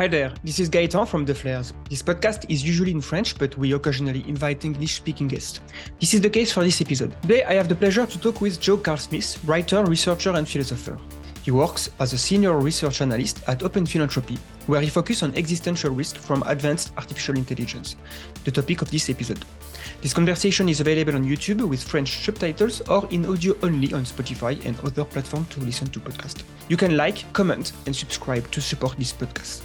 Hi there, this is Gaetan from The Flares. This podcast is usually in French, but we occasionally invite English speaking guests. This is the case for this episode. Today, I have the pleasure to talk with Joe Carlsmith, writer, researcher, and philosopher. He works as a senior research analyst at Open Philanthropy, where he focuses on existential risk from advanced artificial intelligence, the topic of this episode. This conversation is available on YouTube with French subtitles or in audio only on Spotify and other platforms to listen to podcasts. You can like, comment, and subscribe to support this podcast.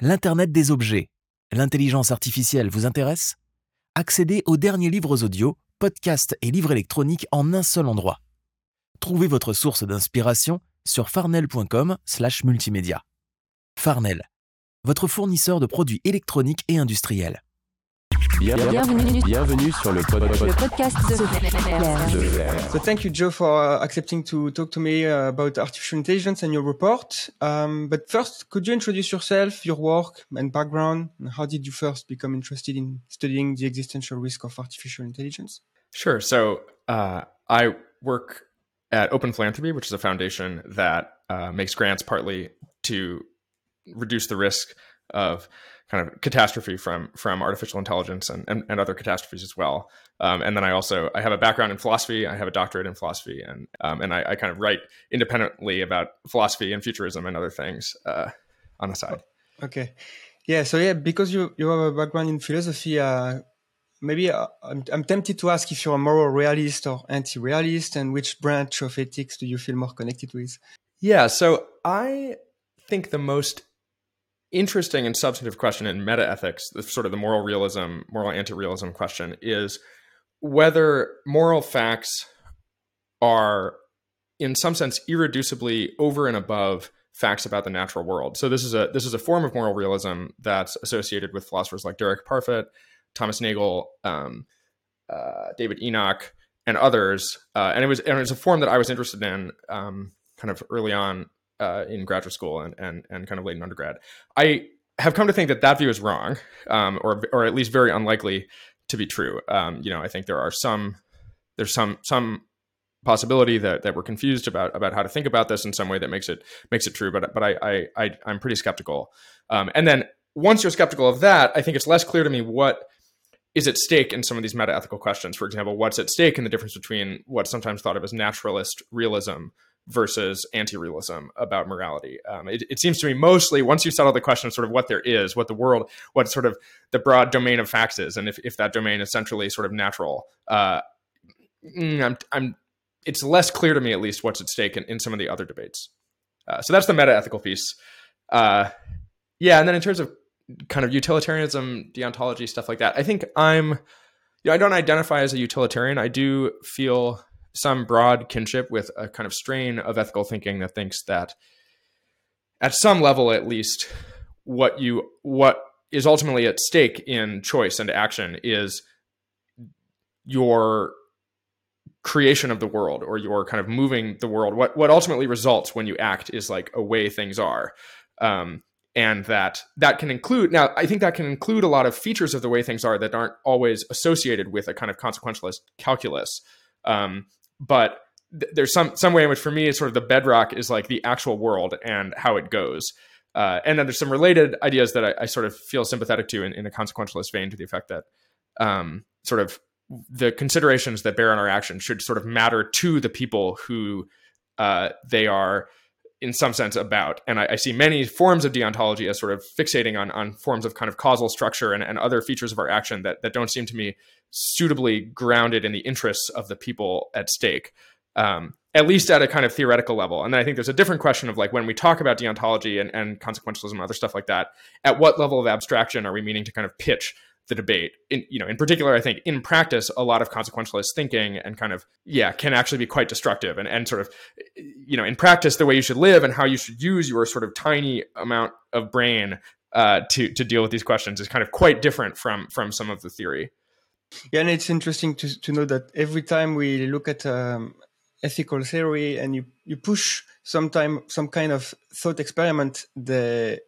L'Internet des objets. L'intelligence artificielle vous intéresse? Accédez aux derniers livres audio, podcasts et livres électroniques en un seul endroit. Trouvez votre source d'inspiration sur farnell.com/multimédia. Farnell, votre fournisseur de produits électroniques et industriels. Bienvenue, Bienvenue sur le, pod- le podcast de Flair. de Flair. So thank you, Joe, for uh, accepting to talk to me uh, about artificial intelligence and your report. Um, but first, could you introduce yourself, your work and background, and how did you first become interested in studying the existential risk of artificial intelligence? Sure. So uh, I work at Open Philanthropy, which is a foundation that uh, makes grants partly to reduce the risk of kind of catastrophe from from artificial intelligence and, and, and other catastrophes as well. Um, and then I also I have a background in philosophy. I have a doctorate in philosophy, and um, and I, I kind of write independently about philosophy and futurism and other things uh, on the side. Okay. Yeah. So yeah, because you you have a background in philosophy, uh, maybe uh, I'm, I'm tempted to ask if you're a moral realist or anti-realist, and which branch of ethics do you feel more connected with? Yeah, so I think the most interesting and substantive question in metaethics, the sort of the moral realism, moral anti-realism question, is whether moral facts are, in some sense, irreducibly over and above facts about the natural world. So this is a this is a form of moral realism that's associated with philosophers like Derek Parfit, Thomas Nagel, um, uh, David Enoch, and others. Uh, and it was and it was a form that I was interested in um, kind of early on uh, in graduate school and, and and kind of late in undergrad. I have come to think that that view is wrong, um, or or at least very unlikely to be true. Um, you know, I think there are some there's some some possibility that, that we're confused about about how to think about this in some way that makes it makes it true. But but I I, I I'm pretty skeptical. Um, and then once you're skeptical of that, I think it's less clear to me what is at stake in some of these meta ethical questions. For example, what's at stake in the difference between what's sometimes thought of as naturalist realism versus anti-realism about morality. Um, it, it, seems to me mostly once you settle the question of sort of what there is, what the world, what sort of the broad domain of facts is, and if, if that domain is centrally sort of natural, uh, I'm, I'm, it's less clear to me at least what's at stake in, in some of the other debates. Uh, so that's the meta ethical piece. Uh, yeah, and then in terms of kind of utilitarianism, deontology, stuff like that, I think I'm, you know, I don't identify as a utilitarian. I do feel some broad kinship with a kind of strain of ethical thinking that thinks that at some level at least what you what is ultimately at stake in choice and action is your creation of the world or your kind of moving the world. What what ultimately results when you act is like a way things are. Um, and that that can include now i think that can include a lot of features of the way things are that aren't always associated with a kind of consequentialist calculus. Um, but th- there's some some way in which for me it's sort of the bedrock is like the actual world and how it goes. Uh, and then there's some related ideas that I, I sort of feel sympathetic to in, in, a consequentialist vein to the effect that um, sort of the considerations that bear on our action should sort of matter to the people who uh, they are in some sense about. And I, I, see many forms of deontology as sort of fixating on on forms of kind of causal structure and, and other features of our action that that don't seem to me suitably grounded in the interests of the people at stake um, at least at a kind of theoretical level. And then i think there's a different question of like when we talk about deontology and, and consequentialism and other stuff like that at what level of abstraction are we meaning to kind of pitch the debate. In you know in particular i think in practice a lot of consequentialist thinking and kind of yeah can actually be quite destructive. And and sort of you know in practice the way you should live and how you should use your sort of tiny amount of brain uh, to to deal with these questions is kind of quite different from from some of the theory. Yeah and it's interesting to to know that every time we look at um, ethical theory and you you push sometime some kind of thought experiment the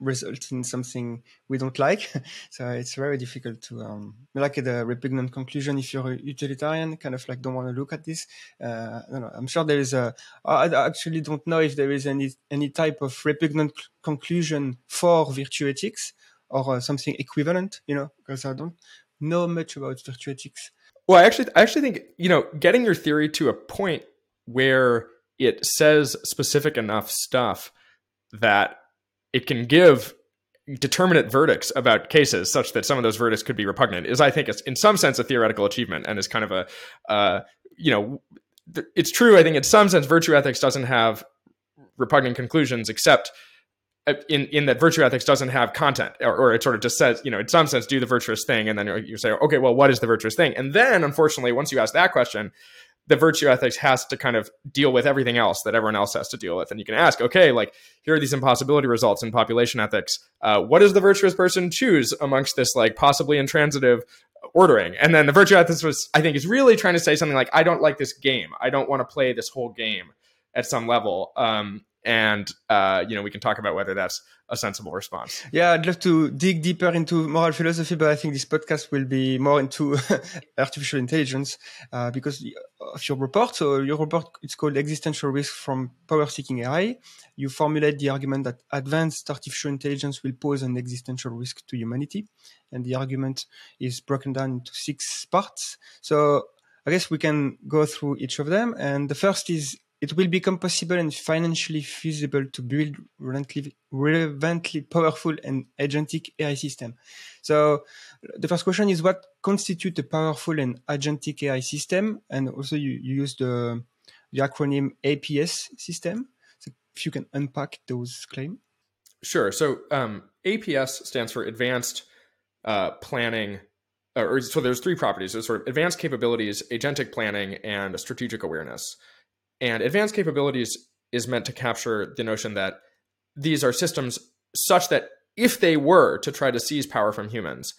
result in something we don't like. so it's very difficult to um, like the repugnant conclusion if you're a utilitarian, kind of like don't want to look at this. Uh, I. I'm sure there is a. I actually don't know if there is any any type of repugnant conclusion for virtue ethics or uh, something equivalent. You know, because I don't know much about virtue ethics. Well, I actually, I actually think you know, getting your theory to a point where it says specific enough stuff that it can give determinate verdicts about cases such that some of those verdicts could be repugnant is i think it's in some sense a theoretical achievement and is kind of a uh, you know it's true i think in some sense virtue ethics doesn't have repugnant conclusions except uh, in in that virtue ethics doesn't have content or, or, it sort of just says you know in some sense do the virtuous thing and then you say okay well what is the virtuous thing? And then unfortunately once you ask that question the virtue ethics has to kind of deal with everything else that everyone else has to deal with. And you can ask, okay, like here are these impossibility results in population ethics. Uh, what does the virtuous person choose amongst this like possibly intransitive ordering? And then the virtue ethics was, I think, is really trying to say something like, I don't like this game. I don't want to play this whole game at some level. Um, and uh, you know we can talk about whether that's a sensible response. Yeah, I'd love to dig deeper into moral philosophy, but I think this podcast will be more into artificial intelligence uh, because of your report. So your report it's called "Existential Risk from Power-Seeking AI." You formulate the argument that advanced artificial intelligence will pose an existential risk to humanity, and the argument is broken down into six parts. So I guess we can go through each of them. And the first is it will become possible and financially feasible to build relevantly powerful and agentic AI system. So the first question is what constitutes a powerful and agentic AI system? And also you, you use the, the acronym APS system. So if you can unpack those claims. Sure. So um, APS stands for Advanced uh, Planning or so there's three properties. There's sort of advanced capabilities, agentic planning, and strategic awareness. And advanced capabilities is meant to capture the notion that these are systems such that if they were to try to seize power from humans,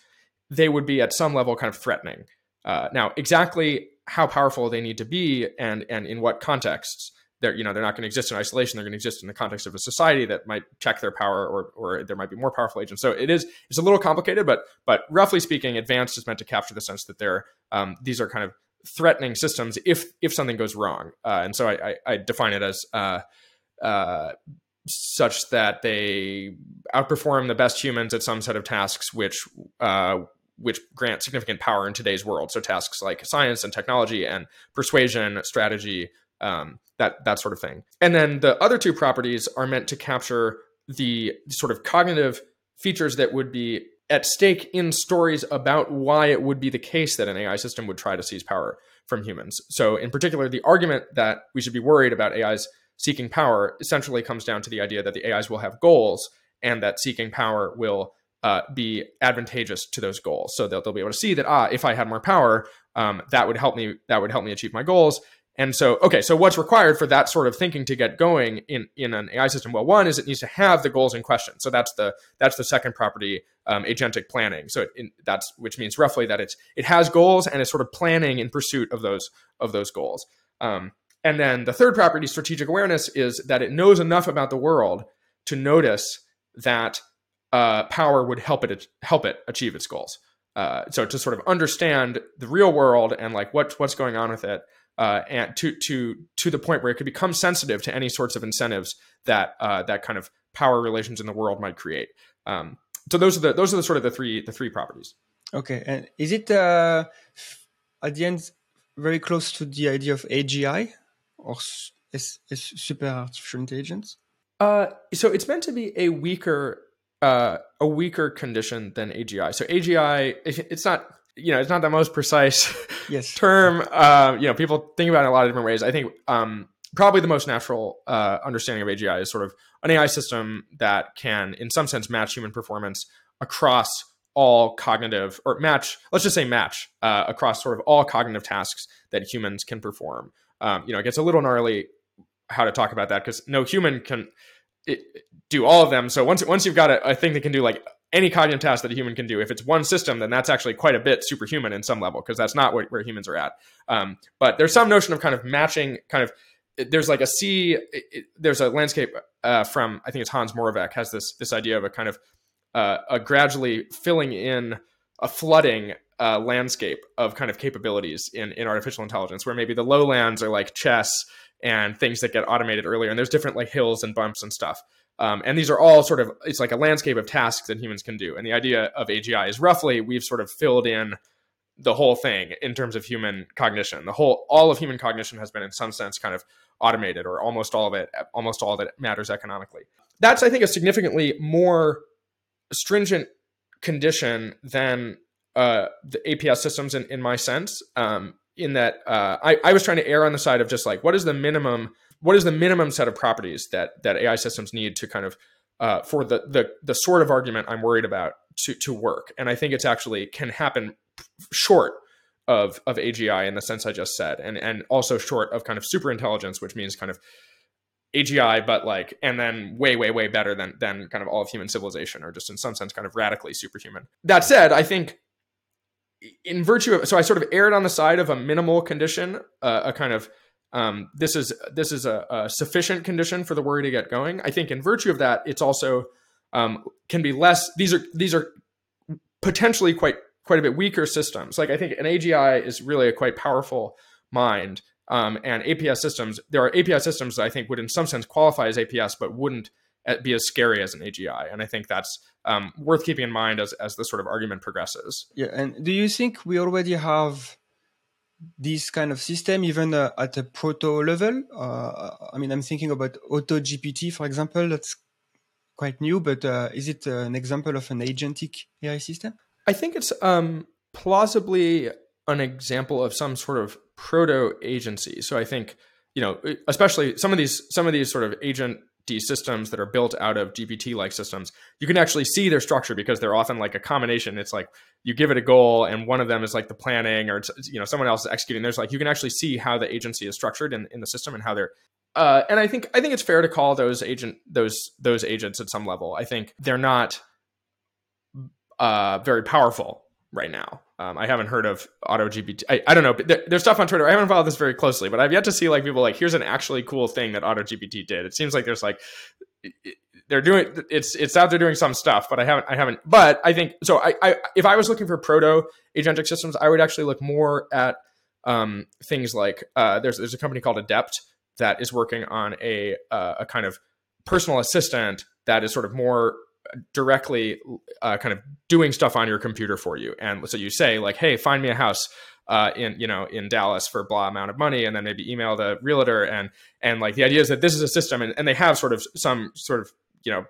they would be at some level kind of threatening. Uh, now, exactly how powerful they need to be and and in what contexts, they're you know they're not going to exist in isolation. They're going to exist in the context of a society that might check their power, or or there might be more powerful agents. So it is it's a little complicated, but but roughly speaking, advanced is meant to capture the sense that they're um, these are kind of threatening systems if if something goes wrong. Uh, and so I, I, I, define it as uh, uh, such that they outperform the best humans at some set of tasks, which uh, which grant significant power in today's world. So tasks like science and technology and persuasion, strategy, um, that that sort of thing. And then the other two properties are meant to capture the sort of cognitive features that would be at stake in stories about why it would be the case that an AI system would try to seize power from humans. So, in particular, the argument that we should be worried about AIs seeking power essentially comes down to the idea that the AIs will have goals and that seeking power will uh, be advantageous to those goals. So they'll, they'll be able to see that ah, if I had more power, um, that would help me. That would help me achieve my goals. And so, okay, so what's required for that sort of thinking to get going in, in an AI system? Well, one is it needs to have the goals in question. So that's the that's the second property, um, agentic planning. So it, that's which means roughly that it's it has goals and is sort of planning in pursuit of those of those goals. Um, and then the third property, strategic awareness, is that it knows enough about the world to notice that uh, power would help it help it achieve its goals. Uh, so to sort of understand the real world and like what what's going on with it uh, and to to to the point where it could become sensitive to any sorts of incentives that uh, that kind of power relations in the world might create. Um, so those are the those are the sort of the three the three properties. Okay, and is it uh, at the end very close to the idea of AGI or is, is super artificial intelligence? Uh, so it's meant to be a weaker uh, a weaker condition than AGI. So AGI, it's not you know, it's not the most precise yes. term. Uh, you know, people think about it in a lot of different ways. I think um, probably the most natural uh, understanding of AGI is sort of an AI system that can, in some sense, match human performance across all cognitive or match. Let's just say match uh, across sort of all cognitive tasks that humans can perform. Um, you know, it gets a little gnarly how to talk about that because no human can it, do all of them. So once once you've got a, a thing that can do like any cognitive task that a human can do. If it's one system, then that's actually quite a bit superhuman in some level because that's not where, where, humans are at. Um, but there's some notion of kind of matching, kind of there's like a sea. It, it, there's a landscape uh, from I think it's Hans Moravec has this this idea of a kind of uh, a gradually filling in a flooding uh, landscape of kind of capabilities in in artificial intelligence, where maybe the lowlands are like chess and things that get automated earlier, and there's different like hills and bumps and stuff. Um, and these are all sort of it's like a landscape of tasks that humans can do. And the idea of AGI is roughly we've sort of filled in the whole thing in terms of human cognition. The whole all of human cognition has been in some sense kind of automated, or almost all of it, almost all that matters economically. That's I think a significantly more stringent condition than uh, the APS systems in, in my sense. Um, in that uh, I, I was trying to err on the side of just like what is the minimum what is the minimum set of properties that that AI systems need to kind of uh, for the the the sort of argument I'm worried about to to work. And I think it's actually can happen short of of AGI in the sense I just said, and and also short of kind of super intelligence, which means kind of AGI, but like, and then way, way, way better than than kind of all of human civilization, or just in some sense, kind of radically superhuman. That said, I think in virtue of so I sort of erred on the side of a minimal condition, uh, a kind of um, this is this is a, a, sufficient condition for the worry to get going. I think in virtue of that, it's also um, can be less. These are these are potentially quite quite a bit weaker systems. Like I think an AGI is really a quite powerful mind, um, and APS systems. There are APS systems that I think would in some sense qualify as APS, but wouldn't uh, be as scary as an AGI. And I think that's um, worth keeping in mind as, as the sort of argument progresses. Yeah. And do you think we already have this kind of system even uh, at a proto level? Uh, I mean, I'm thinking about Auto GPT, for example. That's quite new, but uh, is it uh, an example of an agentic AI system? I think it's um, plausibly an example of some sort of proto agency. So I think you know, especially some of these some of these sort of agent these systems that are built out of GPT like systems, you can actually see their structure because they're often like a combination. It's like you give it a goal and one of them is like the planning or you know someone else is executing. There's like you can actually see how the agency is structured in, in the system and how they're uh, and I think I think it's fair to call those agent those those agents at some level. I think they're not uh, very powerful right now. Um, I haven't heard of Auto GPT. I, I don't know. There, there's stuff on Twitter. I haven't followed this very closely, but I've yet to see like people like, here's an actually cool thing that Auto GPT did. It seems like there's like they're doing it's it's out there doing some stuff, but I haven't I haven't. But I think so. I, I if I was looking for proto agentic systems, I would actually look more at um, things like uh, there's there's a company called Adept that is working on a uh, a kind of personal assistant that is sort of more directly uh, kind of doing stuff on your computer for you. And so you say like, "Hey, find me a house." Uh, in you know in Dallas for blah amount of money, and then maybe email the realtor and and like the idea is that this is a system, and, and they have sort of some sort of you know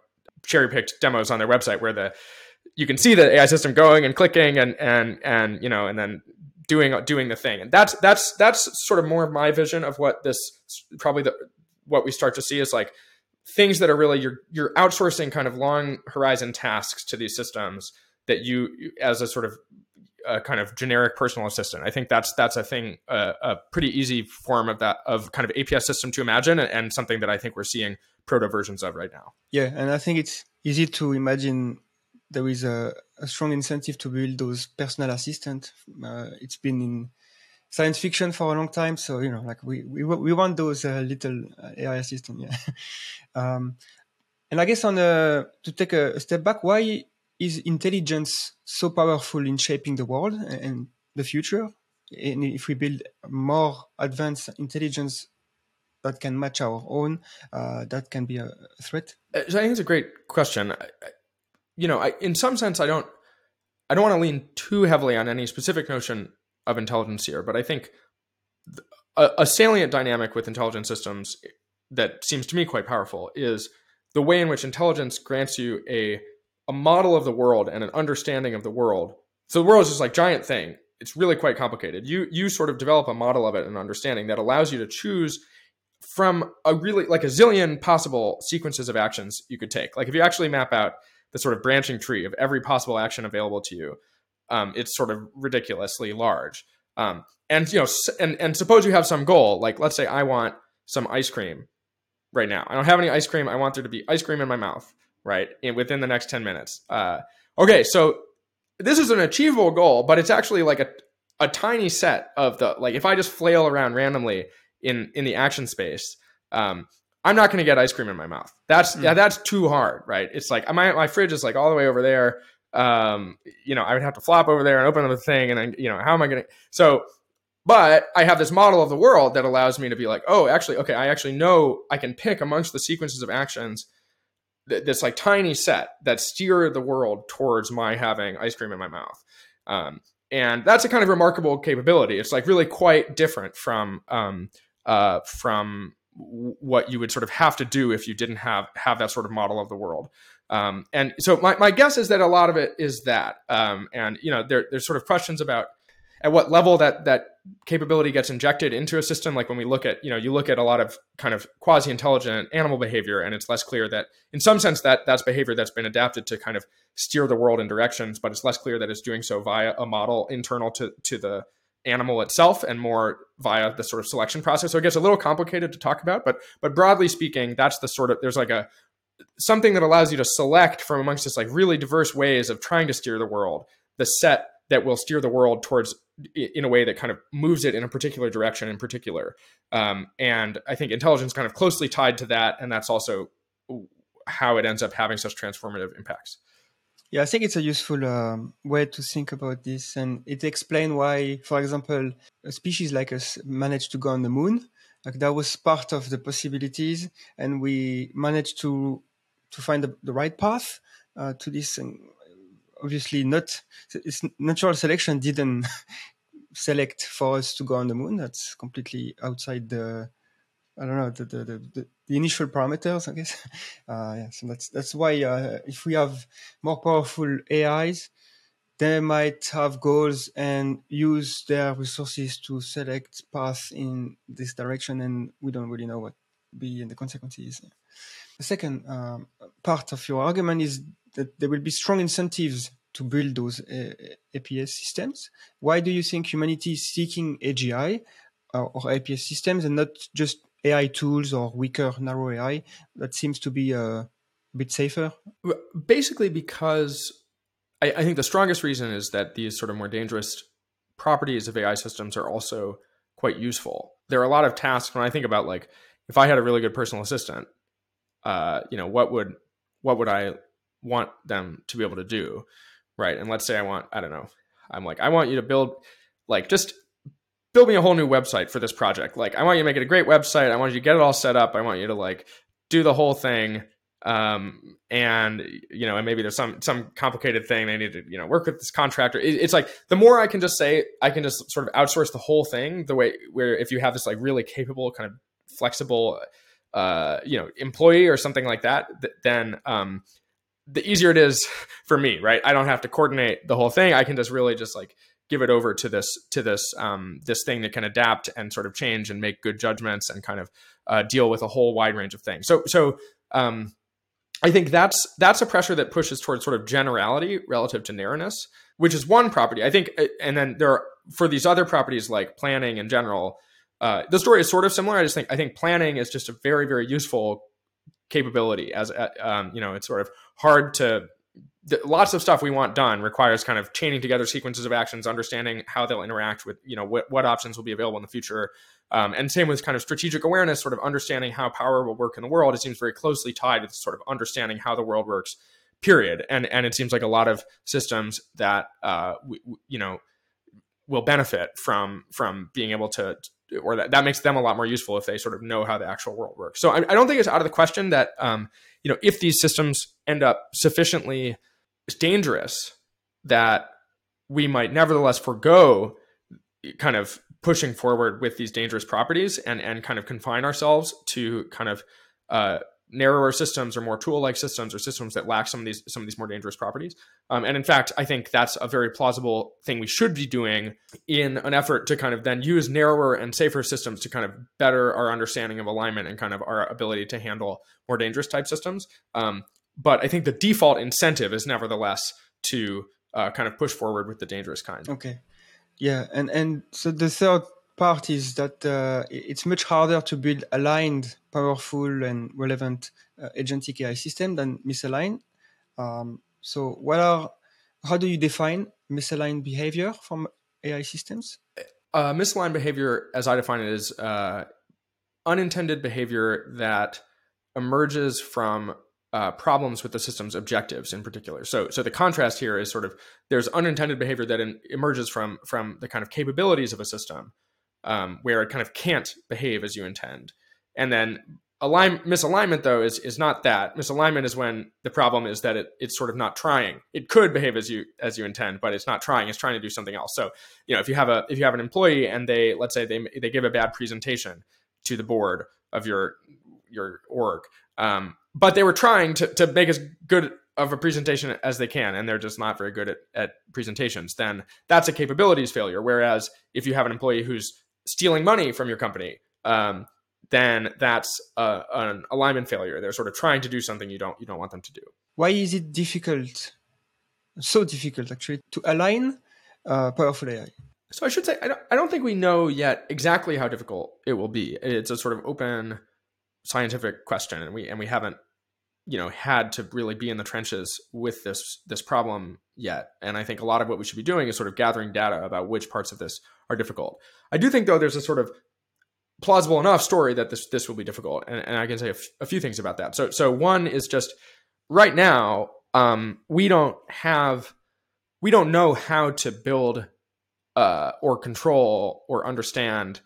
cherry picked demos on their website where the you can see the AI system going and clicking and and and you know and then doing doing the thing, and that's that's that's sort of more of my vision of what this probably the what we start to see is like things that are really you're you're outsourcing kind of long horizon tasks to these systems that you as a sort of a kind of generic personal assistant. I think that's that's a thing, uh, a pretty easy form of that of kind of APS system to imagine, and, and something that I think we're seeing proto versions of right now. Yeah, and I think it's easy to imagine there is a, a strong incentive to build those personal assistant. Uh, it's been in science fiction for a long time. So you know, like we we we want those uh, little uh, AI assistant. Yeah. um, and I guess on a, to take a, step back, why is intelligence so powerful in shaping the world and the future? And if we build more advanced intelligence that can match our own, uh, that can be a threat. Uh, I think it's a great question. I, you know, I, in some sense, I don't, I don't want to lean too heavily on any specific notion of intelligence here, but I think a, a salient dynamic with intelligence systems that seems to me quite powerful is the way in which intelligence grants you a a model of the world and an understanding of the world. So the world is just like giant thing. It's really quite complicated. You you sort of develop a model of it and understanding that allows you to choose from a really like a zillion possible sequences of actions you could take. Like if you actually map out the sort of branching tree of every possible action available to you, um, it's sort of ridiculously large. Um, and you know, and and suppose you have some goal, like let's say I want some ice cream right now. I don't have any ice cream. I want there to be ice cream in my mouth, right, in, within the next ten minutes. Uh, okay, so this is an achievable goal, but it's actually like a a tiny set of the like if I just flail around randomly in in the action space, um, I'm not going to get ice cream in my mouth. That's mm. yeah, that's too hard, right? It's like my my fridge is like all the way over there. Um, you know, I would have to flop over there and open up the thing, and then you know, how am I going to? So, but I have this model of the world that allows me to be like, oh, actually, okay, I actually know I can pick amongst the sequences of actions th- this like tiny set that steer the world towards my having ice cream in my mouth. Um, and that's a kind of remarkable capability. It's like really quite different from um, uh, from what you would sort of have to do if you didn't have have that sort of model of the world. Um, and so my, my guess is that a lot of it is that. Um, and you know, there, there's sort of questions about at what level that that capability gets injected into a system. Like when we look at, you know, you look at a lot of kind of quasi-intelligent animal behavior, and it's less clear that, in some sense, that that's behavior that's been adapted to kind of steer the world in directions, but it's less clear that it's doing so via a model internal to to the animal itself and more via the sort of selection process. So it gets a little complicated to talk about, but but broadly speaking, that's the sort of there's like a something that allows you to select from amongst this like really diverse ways of trying to steer the world, the set that will steer the world towards in a way that kind of moves it in a particular direction in particular. Um, and I think intelligence kind of closely tied to that, and that's also how it ends up having such transformative impacts. Yeah, I think it's a useful um, way to think about this, and it explains why, for example, a species like us managed to go on the moon. Like that was part of the possibilities, and we managed to to find the, the right path uh, to this. And obviously, not natural selection didn't select for us to go on the moon. That's completely outside the I don't know the the, the, the initial parameters, I guess. Uh, yeah, so that's that's why uh, if we have more powerful AIs, they might have goals and use their resources to select paths in this direction, and we don't really know what be the consequences. The second um, part of your argument is that there will be strong incentives to build those uh, APS systems. Why do you think humanity is seeking AGI uh, or APS systems and not just AI tools or weaker narrow AI that seems to be uh, a bit safer? Basically, because I, I think the strongest reason is that these sort of more dangerous properties of AI systems are also quite useful. There are a lot of tasks when I think about like if I had a really good personal assistant, uh, you know, what would what would I want them to be able to do, right? And let's say I want I don't know, I'm like I want you to build like just build me a whole new website for this project. Like, I want you to make it a great website. I want you to get it all set up. I want you to like do the whole thing. Um, and you know, and maybe there's some some complicated thing they need to you know work with this contractor. It, it's like the more I can just say, I can just sort of outsource the whole thing. The way where if you have this like really capable, kind of flexible, uh, you know, employee or something like that, th- then um, the easier it is for me, right? I don't have to coordinate the whole thing. I can just really just like give it over to this to this um, this thing that can adapt and sort of change and make good judgments and kind of uh, deal with a whole wide range of things. So so um, I think that's that's a pressure that pushes towards sort of generality relative to narrowness, which is one property. I think, uh, and then there are for these other properties like planning in general. Uh, the story is sort of similar. I just think I think planning is just a very very useful capability as uh, um, you know it's sort of hard to lots of stuff we want done requires kind of chaining together sequences of actions, understanding how they'll interact with, you know, what, options will be available in the future. Um, and same with kind of strategic awareness, sort of understanding how power will work in the world. It seems very closely tied to sort of understanding how the world works, period. And, and it seems like a lot of systems that, uh, we, you know, will benefit from, from being able to, or that, that makes them a lot more useful if they sort of know how the actual world works. So I, I don't think it's out of the question that, um, you know, if these systems end up sufficiently dangerous that we might nevertheless forego kind of pushing forward with these dangerous properties and and kind of confine ourselves to kind of uh, narrower systems or more tool-like systems or systems that lack some of these some of these more dangerous properties. Um, and in fact, I think that's a very plausible thing we should be doing in an effort to kind of then use narrower and safer systems to kind of better our understanding of alignment and kind of our ability to handle more dangerous type systems. Um, but I think the default incentive is nevertheless to uh, kind of push forward with the dangerous kind. Okay, yeah, and and so the third part is that uh, it's much harder to build aligned, powerful, and relevant uh, agentic AI system than misaligned. Um, so, what are how do you define misaligned behavior from AI systems? Uh, misaligned behavior, as I define it, is uh, unintended behavior that emerges from uh, problems with the system's objectives in particular. So, so the contrast here is sort of there's unintended behavior that in, emerges from from the kind of capabilities of a system, um, where it kind of can't behave as you intend, and then align misalignment though is is not that. Misalignment is when the problem is that it it's sort of not trying. It could behave as you as you intend but it's not trying. It's trying to do something else. So you know if you have a if you have an employee and they let's say they they give a bad presentation to the board of your your org um, but they were trying to, to make as good of a presentation as they can and they're just not very good at, at presentations then that's a capabilities failure. Whereas if you have an employee who's stealing money from your company um, then that's uh, an alignment failure. They're sort of trying to do something you don't you don't want them to do. Why is it difficult so difficult actually to align uh, powerful ai so i should say I don't, I don't think we know yet exactly how difficult it will be. It's a sort of open scientific question and we and we haven't you know had to really be in the trenches with this this problem yet. And i think a lot of what we should be doing is sort of gathering data about which parts of this are difficult i do think though there's a sort of plausible enough story that this this will be difficult and, and i can say a, f- a few things about that so so one is just right now um, we don't have we don't know how to build uh, or control or understand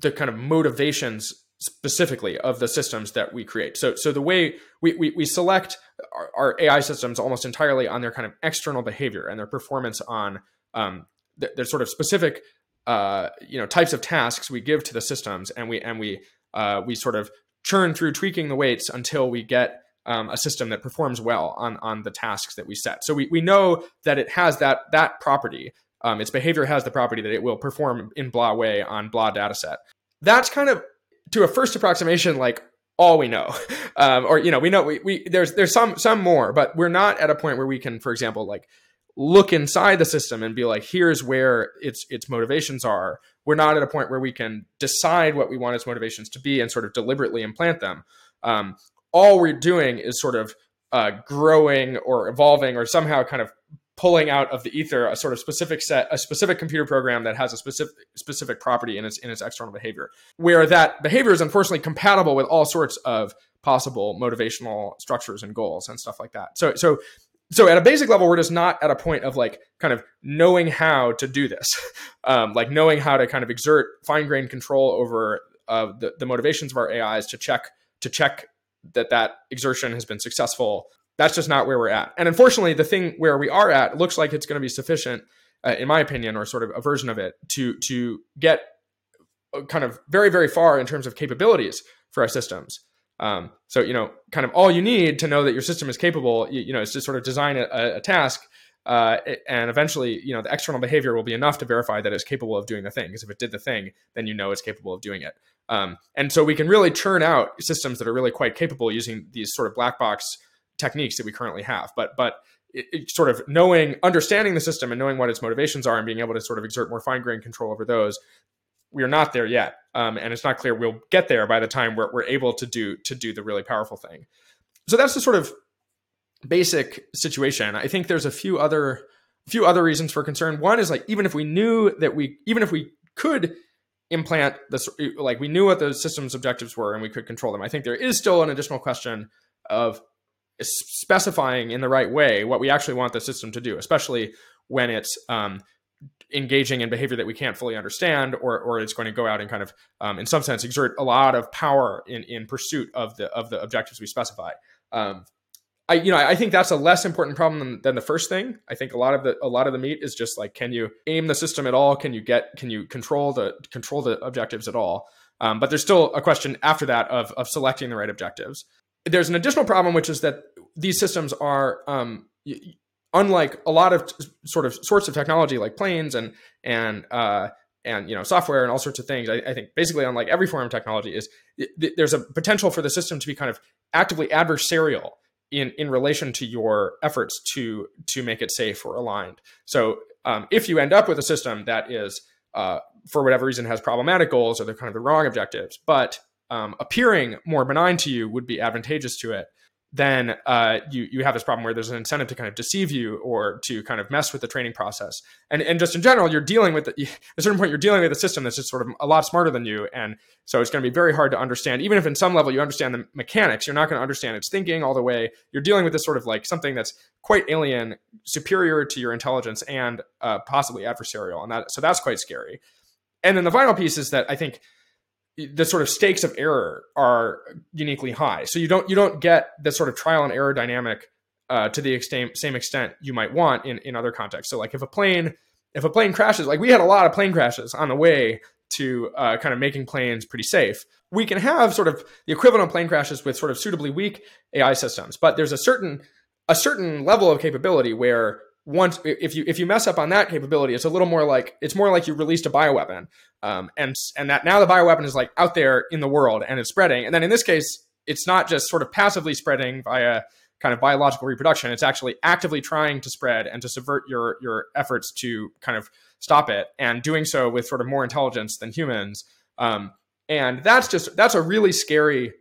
the kind of motivations specifically of the systems that we create. So, so the way we, we, we select our, our, AI systems almost entirely on their kind of external behavior and their performance on um, the, their sort of specific uh, you know types of tasks we give to the systems, and we and we uh, we sort of churn through tweaking the weights until we get um, a system that performs well on on the tasks that we set. So we, we know that it has that that property. Um, its behavior has the property that it will perform in blah way on blah data set. That's kind of to a first approximation like all we know um, or you know we know we, we there's there's some some more but we're not at a point where we can for example like look inside the system and be like here's where its its motivations are we're not at a point where we can decide what we want its motivations to be and sort of deliberately implant them um, all we're doing is sort of uh, growing or evolving or somehow kind of pulling out of the ether a sort of specific set, a specific computer program that has a specific specific property in its in its external behavior, where that behavior is unfortunately compatible with all sorts of possible motivational structures and goals and stuff like that. So so so at a basic level, we're just not at a point of like kind of knowing how to do this, um, like knowing how to kind of exert fine grained control over uh, the, the motivations of our AIs to check to check that that exertion has been successful that's just not where we're at. And unfortunately, the thing where we are at looks like it's going to be sufficient, uh, in my opinion, or sort of a version of it, to to get uh, kind of very very far in terms of capabilities for our systems. Um, so you know, kind of all you need to know that your system is capable, you, you know, is to sort of design a, a task, uh, and eventually, you know, the external behavior will be enough to verify that it's capable of doing the thing. Because if it did the thing, then you know it's capable of doing it. Um, and so we can really churn out systems that are really quite capable using these sort of black box techniques that we currently have. But but it, it sort of knowing, understanding the system and knowing what its motivations are, and being able to sort of exert more fine grained control over those, we are not there yet, um, and it's not clear we'll get there by the time we're, we're able to do to do the really powerful thing. So that's the sort of basic situation. I think there's a few other few other reasons for concern. One is like even if we knew that we even if we could implant this like we knew what the system's objectives were and we could control them. I think there is still an additional question of specifying in the right way what we actually want the system to do, especially when it's um, engaging in behavior that we can't fully understand, or or it's going to go out and kind of, um, in some sense, exert a lot of power in in pursuit of the of the objectives we specify. Um, I you know I think that's a less important problem than, than, the first thing. I think a lot of the a lot of the meat is just like can you aim the system at all? Can you get can you control the control the objectives at all? Um, but there's still a question after that of of selecting the right objectives there's an additional problem, which is that these systems are um, unlike a lot of t- sort of sorts of technology like planes and and uh, and you know software and all sorts of things. I, I think basically unlike every form of technology is th- there's a potential for the system to be kind of actively adversarial in in relation to your efforts to to make it safe or aligned. So um, if you end up with a system that is uh, for whatever reason has problematic goals or they're kind of the wrong objectives, but um, appearing more benign to you would be advantageous to it, then uh, you you have this problem where there's an incentive to kind of deceive you or to kind of mess with the training process. And and just in general, you're dealing with the, at a certain point you're dealing with a system that's just sort of a lot smarter than you, and so it's going to be very hard to understand. Even if in some level you understand the mechanics, you're not going to understand its thinking all the way. You're dealing with this sort of like something that's quite alien, superior to your intelligence, and uh, possibly adversarial, and that so that's quite scary. And then the final piece is that I think the sort of stakes of error are uniquely high. So you don't you don't get the sort of trial and error dynamic uh, to the extent, same extent you might want in in other contexts. So like if a plane if a plane crashes, like we had a lot of plane crashes on the way to uh, kind of making planes pretty safe. We can have sort of the equivalent of plane crashes with sort of suitably weak AI systems, but there's a certain a certain level of capability where once if you if you mess up on that capability, it's a little more like it's more like you released a bioweapon, um, and and that now the bioweapon is like out there in the world and it's spreading. And then in this case, it's not just sort of passively spreading via kind of biological reproduction. It's actually actively trying to spread and to subvert your your efforts to kind of stop it, and doing so with sort of more intelligence than humans. Um, and that's just that's a really scary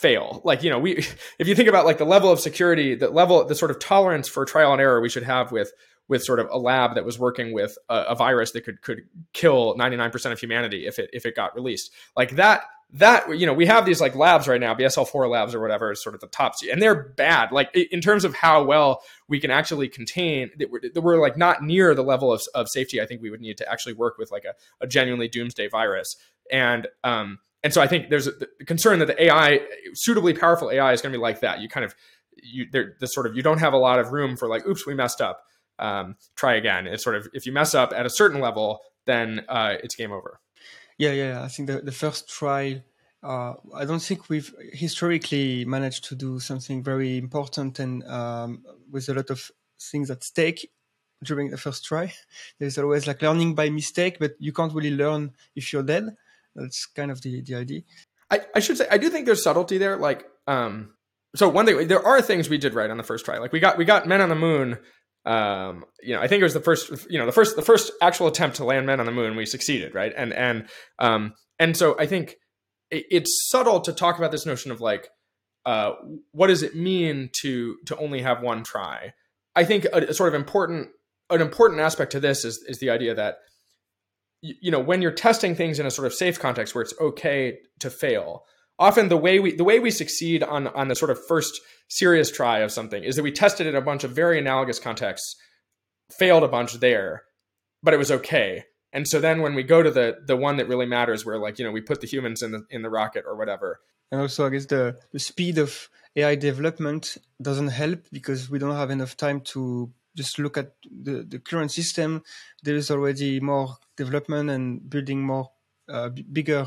fail. Like, you know, we if you think about like the level of security, the level the sort of tolerance for trial and error we should have with with sort of a lab that was working with a, a virus that could could kill 99% of humanity if it if it got released. Like that that you know we have these like labs right now bsl4 labs or whatever is sort of the top and they're bad like in terms of how well we can actually contain that we're, we're like not near the level of, of safety i think we would need to actually work with like a, a genuinely doomsday virus and um and so I think there's a concern that the AI, suitably powerful AI, is going to be like that. You kind of, you there, the sort of, you don't have a lot of room for like, oops, we messed up. Um, try again. It's sort of, if you mess up at a certain level, then uh, it's game over. Yeah, yeah. I think the, the first try. uh, I don't think we've historically managed to do something very important and um, with a lot of things at stake during the first try. There's always like learning by mistake, but you can't really learn if you're dead. That's kind of the, the idea. I, I should say I do think there's subtlety there. Like, um, so one thing there are things we did right on the first try. Like we got we got men on the moon. Um, you know, I think it was the first, you know, the first the first actual attempt to land men on the moon. We succeeded, right? And and um and so I think it, it's subtle to talk about this notion of like, uh, what does it mean to to only have one try? I think a, a sort of important an important aspect to this is is the idea that you know when you're testing things in a sort of safe context where it's okay to fail often the way we the way we succeed on on the sort of first serious try of something is that we tested it in a bunch of very analogous contexts failed a bunch there but it was okay. And so then when we go to the the one that really matters where like you know we put the humans in the in the rocket or whatever. And also i guess the the speed of ai development doesn't help because we don't have enough time to just look at the, the current system, there is already more development and building more uh, bigger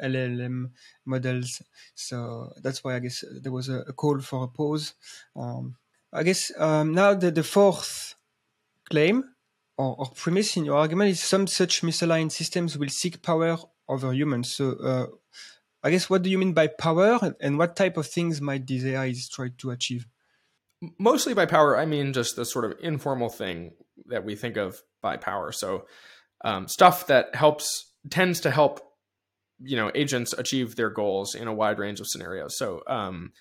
LLM models. So that's why I guess there was a, a call for a pause. Um, I guess um, now the, the fourth claim or, or, premise in your argument is some such misaligned systems will seek power over humans. So uh, I guess what do you mean by power and what type of things might these AIs try to achieve? Mostly by power, I mean just the sort of informal thing that we think of by power. So um, stuff that helps tends to help you know agents achieve their goals in a wide range of scenarios. So um,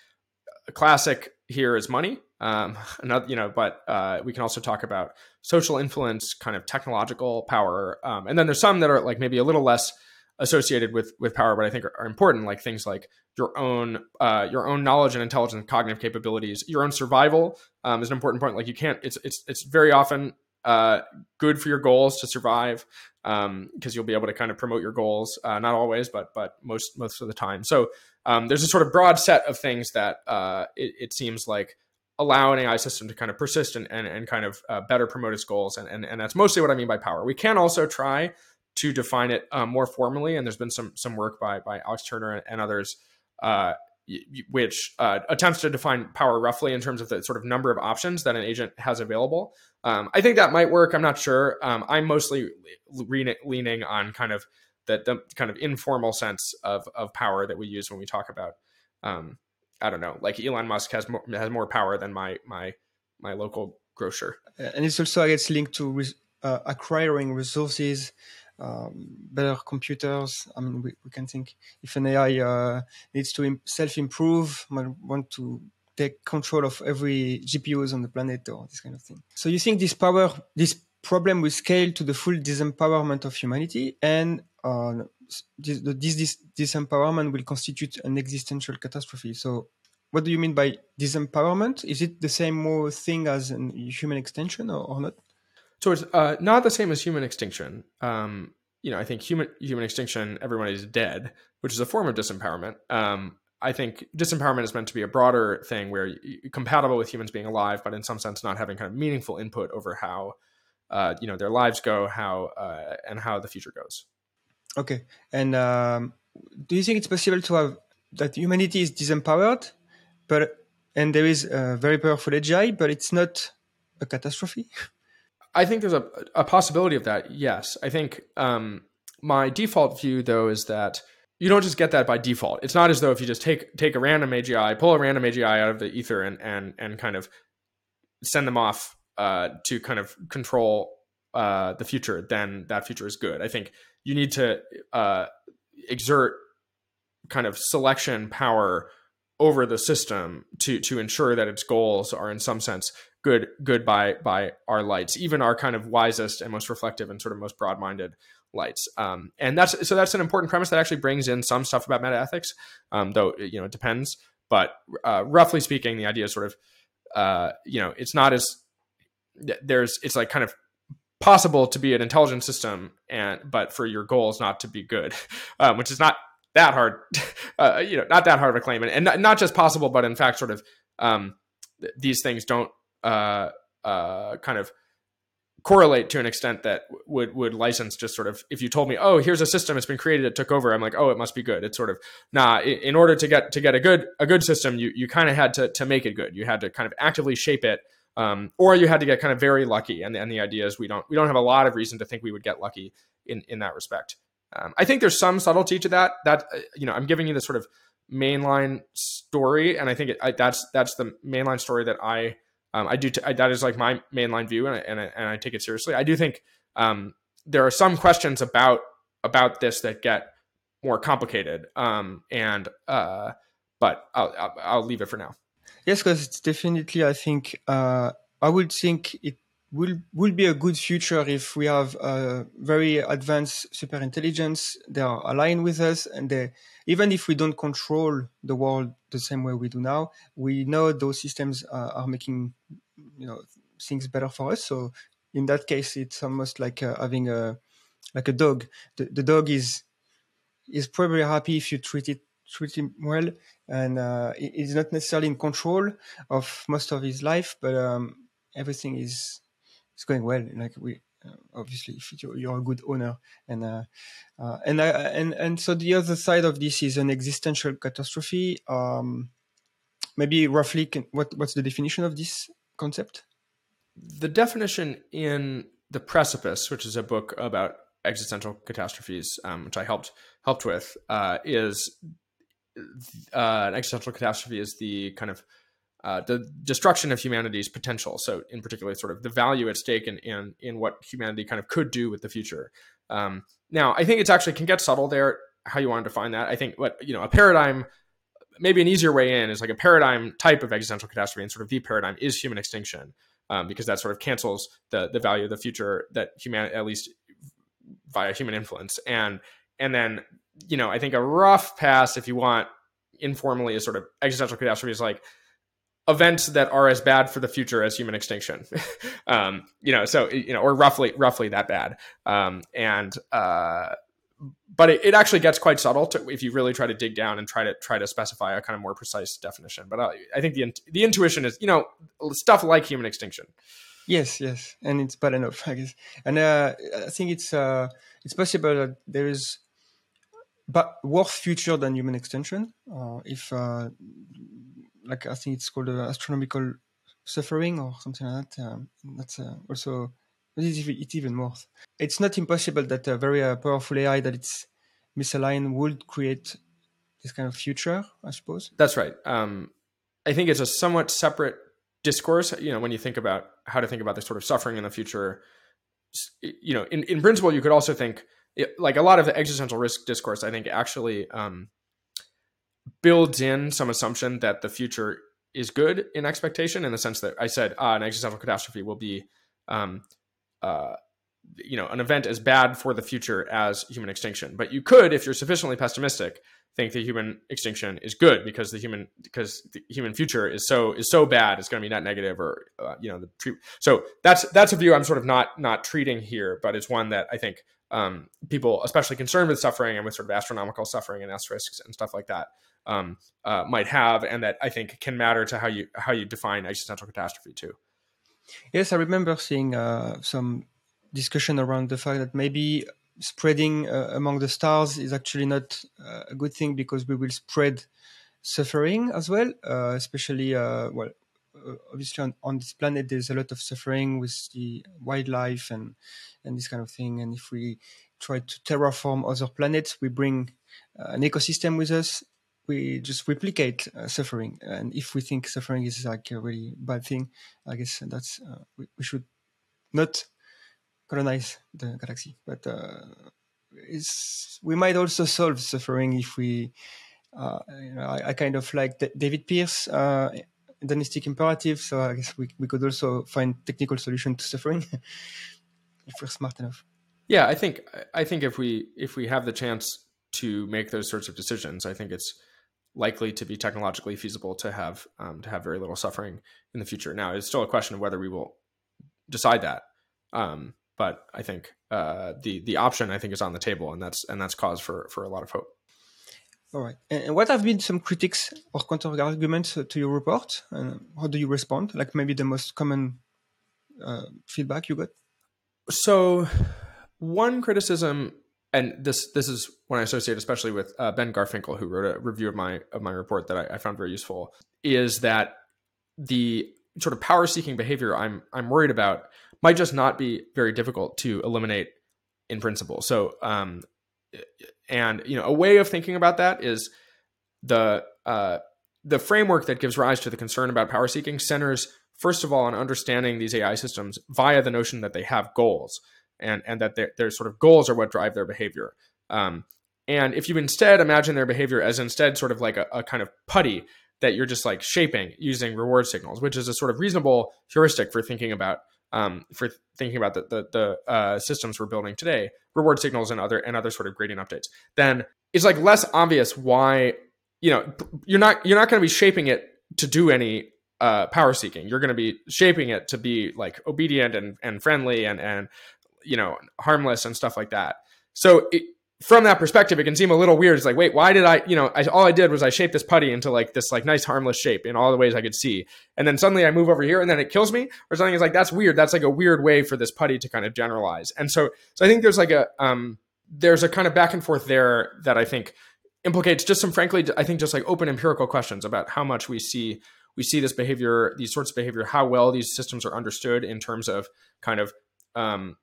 a classic here is money. Um, another, you know, but uh, we can also talk about social influence, kind of technological power, um, and then there's some that are like maybe a little less associated with with power, but I think are, are important, like things like your own uh, your own knowledge and intelligence and cognitive capabilities, your own survival um, is an important point. Like you can't, it's it's it's very often uh, good for your goals to survive because um, you'll be able to kind of promote your goals. Uh, not always, but but most most of the time. So um, there's a sort of broad set of things that uh, it, it, seems like allow an AI system to kind of persist and and, and kind of uh, better promote its goals. And, and and that's mostly what I mean by power. We can also try to define it um, more formally. And there's been some some work by by Alex Turner and others, uh, which uh, attempts to define power roughly in terms of the sort of number of options that an agent has available. Um, I think that might work. I'm not sure. Um, I'm mostly le- leaning on kind of the, the kind of informal sense of of power that we use when we talk about. Um, I don't know, like Elon Musk has more, has more power than my my my local grocer, and it's also I guess linked to uh, acquiring resources um, better computers. I mean, we, we can think if an AI uh, needs to Im- self-improve, might want to take control of every GPUs on the planet or this kind of thing. So you think this power, this problem will scale to the full disempowerment of humanity, and uh, this, this, this disempowerment will constitute an existential catastrophe. So what do you mean by disempowerment? Is it the same thing as a human extinction or, or not? So it's uh, not the same as human extinction. Um, you know, I think human human extinction, everyone is dead, which is a form of disempowerment. Um, I think disempowerment is meant to be a broader thing where you, compatible with humans being alive, but in some sense not having kind of meaningful input over how uh, you know their lives go, how uh, and how the future goes. Okay, and um, do you think it's possible to have that humanity is disempowered, but and there is a very powerful AGI, but it's not a catastrophe? I think there's a, a possibility of that. Yes, I think um, my default view though is that you don't just get that by default. It's not as though if you just take take a random AGI, pull a random AGI out of the ether, and and and kind of send them off uh, to kind of control uh, the future, then that future is good. I think you need to uh, exert kind of selection power over the system to to ensure that its goals are in some sense good good by by our lights, even our kind of wisest and most reflective and sort of most broad minded lights. Um, and that's so that's an important premise that actually brings in some stuff about meta ethics, um, though you know it depends. But uh, roughly speaking, the idea is sort of uh, you know it's not as there's it's like kind of possible to be an intelligent system and but for your goals not to be good um, which is not that hard uh, you know not that hard of a claim. And, and not, not just possible but in fact sort of um, th- these things don't uh, uh, kind of correlate to an extent that would would license just sort of if you told me oh here's a system it's been created it took over i'm like oh it must be good. It's sort of nah in order to get to get a good a good system you you kind of had to to make it good. You had to kind of actively shape it um, or you had to get kind of very lucky. And, and the idea is we don't we don't have a lot of reason to think we would get lucky in in that respect um, i think there's some subtlety to that that uh, you know i'm giving you the sort of mainline story and i think it, I, that's that's the mainline story that i um, I do t- I, that is like my mainline view, and I, and I, and I take it seriously. I do think um, there are some questions about about this that get more complicated, um, and uh, but I'll, I'll, I'll leave it for now. Yes, because it's definitely I think uh, I would think it will will be a good future if we have a very advanced super intelligence. They are aligned with us, and they even if we don't control the world the same way we do now, we know those systems are, are making you know things better for us. So in that case, it's almost like uh, having a like a dog. The, the dog is is probably happy if you treat it treat him well, and uh, he's not necessarily in control of most of his life, but um, everything is is going well. Like we uh, obviously if you're, you're, a good owner and uh, uh, and I, and and so the other side of this is an existential catastrophe um, maybe roughly can, what what's the definition of this concept the definition in the precipice which is a book about existential catastrophes um, which i helped helped with uh, is uh, an existential catastrophe is the kind of uh, the destruction of humanity's potential. So, in particular, sort of the value at stake in in, in what humanity kind of could do with the future. Um, now, I think it's actually can get subtle there how you want to define that. I think what you know a paradigm, maybe an easier way in is like a paradigm type of existential catastrophe, and sort of the paradigm is human extinction, um, because that sort of cancels the the value of the future that humanity at least via human influence and and then you know I think a rough pass if you want informally is sort of existential catastrophe is like events that are as bad for the future as human extinction. Um, you know so you know or roughly roughly that bad. Um, and uh, but it, it, actually gets quite subtle to, if you really try to dig down and try to try to specify a kind of more precise definition. But I, I think the the intuition is you know stuff like human extinction. Yes yes. And it's bad enough i guess. And uh, i think it's uh, it's possible that there is but worse future than human extinction uh, if uh, like I think it's called uh, astronomical suffering or something like that. Um, that's uh, also it's even worse. It's not impossible that a very uh, powerful AI that it's misaligned would create this kind of future. I suppose that's right. Um, I think it's a somewhat separate discourse. You know, when you think about how to think about the sort of suffering in the future, you know, in, in principle, you could also think like a lot of the existential risk discourse, I think actually um, builds in some assumption that the future is good in expectation in the sense that I said ah, an existential catastrophe will be, um, uh, you know, an event as bad for the future as human extinction. But you could, if you're sufficiently pessimistic, think the human extinction is good because the human because the human future is so is so bad it's going to be net negative or uh, you know the so that's that's a view I'm sort of not not treating here, but it's one that I think um, people, especially concerned with suffering and with sort of astronomical suffering and s-risks and stuff like that, um, uh, might have, and that I think can matter to how you how you define existential catastrophe too. Yes, I remember seeing uh, some discussion around the fact that maybe spreading uh, among the stars is actually not uh, a good thing because we will spread suffering as well, uh, especially uh, well. Obviously, on, on this planet, there's a lot of suffering with the wildlife and and this kind of thing. And if we try to terraform other planets, we bring an ecosystem with us we just replicate uh, suffering. And if we think suffering is like a really bad thing, I guess that's uh, we, we, should not colonize the galaxy. But uh, we might also solve suffering if we. Uh, you know, I, I, kind of like D- David Pearce, uh, hedonistic imperative. So I guess we we could also find technical solution to suffering if we're smart enough. Yeah, I think I think if we if we have the chance to make those sorts of decisions, I think it's likely to be technologically feasible to have um, to have very little suffering in the future. Now, it's still a question of whether we will decide that. Um, but I think uh, the the option I think is on the table, and that's and that's cause for for a lot of hope. All right. And what have been some critics or counter arguments to your report? And how do you respond? Like maybe the most common uh, feedback you got. So, one criticism and this this is when I associate especially with uh, Ben Garfinkel, who wrote a review of my of my report that I, I found very useful, is that the sort of power seeking behavior I'm I'm worried about might just not be very difficult to eliminate in principle. So, um, and you know, a way of thinking about that is the uh, the framework that gives rise to the concern about power seeking centers first of all on understanding these AI systems via the notion that they have goals and and that their, their sort of goals are what drive their behavior. Um, and if you instead imagine their behavior as instead sort of like a, a, kind of putty that you're just like shaping using reward signals, which is a sort of reasonable heuristic for thinking about um, for thinking about the the, the uh, systems we're building today, reward signals and other and other sort of gradient updates, then it's like less obvious why you know you're not you're not going to be shaping it to do any uh, power seeking. You're going to be shaping it to be like obedient and, and friendly and and you know, harmless and stuff like that. So it, from that perspective, it can seem a little weird. It's like, wait, why did I, you know, I, all I did was I shaped this putty into like this like nice harmless shape in all the ways I could see. And then suddenly I move over here and then it kills me or something. It's like, that's weird. That's like a weird way for this putty to kind of generalize. And so, so I think there's like a, um, there's a kind of back and forth there that I think implicates just some, frankly, I think just like open empirical questions about how much we see, we see this behavior, these sorts of behavior, how well these systems are understood in terms of kind of, um,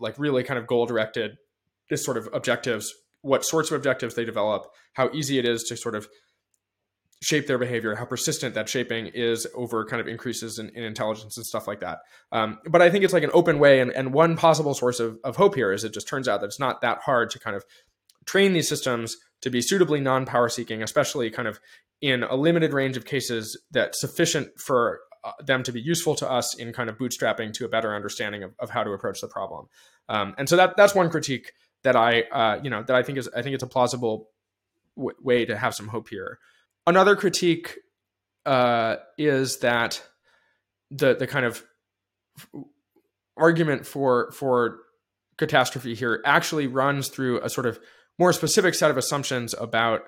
like really kind of goal directed this sort of objectives what sorts of objectives they develop how easy it is to sort of shape their behavior how persistent that shaping is over kind of increases in, in intelligence and stuff like that. Um, but i think it's like an open way and, and one possible source of, of hope here is it just turns out that it's not that hard to kind of train these systems to be suitably non-power seeking especially kind of in a limited range of cases that sufficient for them to be useful to us in kind of bootstrapping to a better understanding of, of how to approach the problem. Um, and so that that's one critique that I uh, you know that I think is I think it's a plausible w- way to have some hope here. Another critique uh, is that the the kind of argument for for catastrophe here actually runs through a sort of more specific set of assumptions about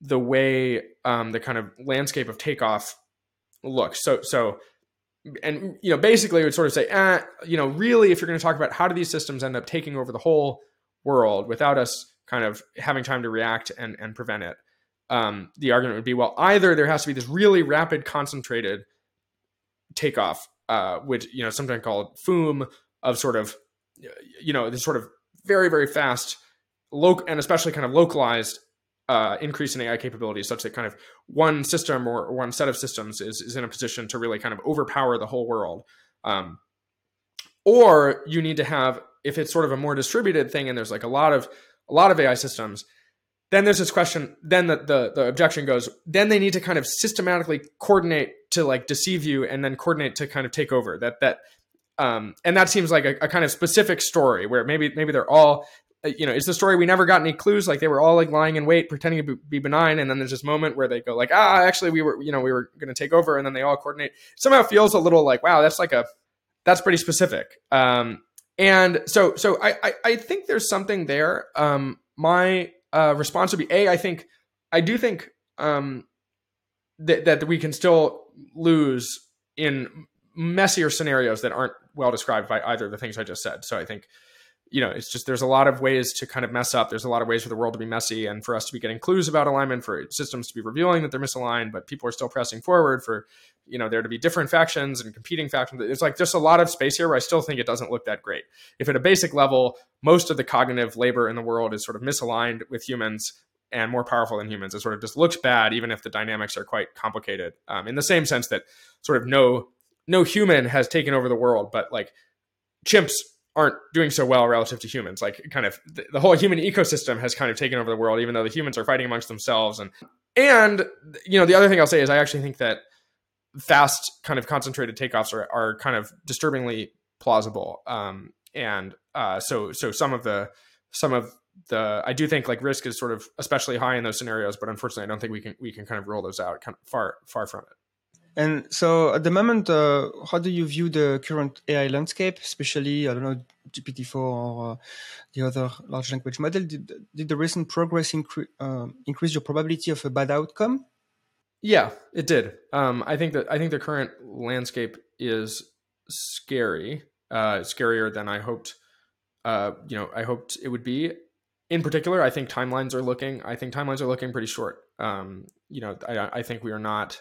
the way um, the kind of landscape of takeoff look. So so and you know basically would sort of say, eh, you know, really if you're going to talk about how do these systems end up taking over the whole world without us kind of having time to react and and prevent it. Um, the argument would be, well, either there has to be this really rapid, concentrated takeoff, uh, which you know sometimes called FOOM, of sort of, you know, this sort of very very fast, local and especially kind of localized uh, increase in AI capabilities such that kind of one system or one set of systems is, is in a position to really kind of overpower the whole world. Um, or you need to have if it's sort of a more distributed thing and there's like a lot of a lot of AI systems, then there's this question. Then the, the the objection goes. Then they need to kind of systematically coordinate to like deceive you, and then coordinate to kind of take over. That that um, and that seems like a, a kind of specific story where maybe maybe they're all you know, it's the story we never got any clues. Like they were all like lying in wait, pretending to be benign, and then there's this moment where they go like, ah, actually we were, you know, we were going to take over, and then they all coordinate. Somehow feels a little like, wow, that's like a, that's pretty specific. Um, and so, so I, I, I think there's something there. Um, my uh, response would be a, I think, I do think um, that that we can still lose in messier scenarios that aren't well described by either of the things I just said. So I think you know, it's just there's a lot of ways to kind of mess up. There's a lot of ways for the world to be messy and for us to be getting clues about alignment, for systems to be revealing that they're misaligned, but people are still pressing forward for, you know, there to be different factions and competing factions. It's like just a lot of space here where I still think it doesn't look that great. If at a basic level, most of the cognitive labor in the world is sort of misaligned with humans and more powerful than humans, it sort of just looks bad, even if the dynamics are quite complicated. Um, in the same sense that sort of no no human has taken over the world, but like chimps aren't doing so well relative to humans. Like kind of the, the, whole human ecosystem has kind of taken over the world, even though the humans are fighting amongst themselves. And and you know the other thing I'll say is I actually think that fast kind of concentrated takeoffs are, are kind of disturbingly plausible. Um, and uh, so so some of the some of the I do think like risk is sort of especially high in those scenarios, but unfortunately I don't think we can we can kind of roll those out kind of far far from it. And so at the moment, uh, how do you view the current AI landscape, especially, I don't know, GPT-4 or uh, the other large language model? Did, did the recent progress incre- uh, increase your probability of a bad outcome? Yeah, it did. Um, I think that I think the current landscape is scary, uh, scarier than I hoped. Uh, you know, I hoped it would be. In particular, I think timelines are looking. I think timelines are looking pretty short. Um, you know, I, I think we are not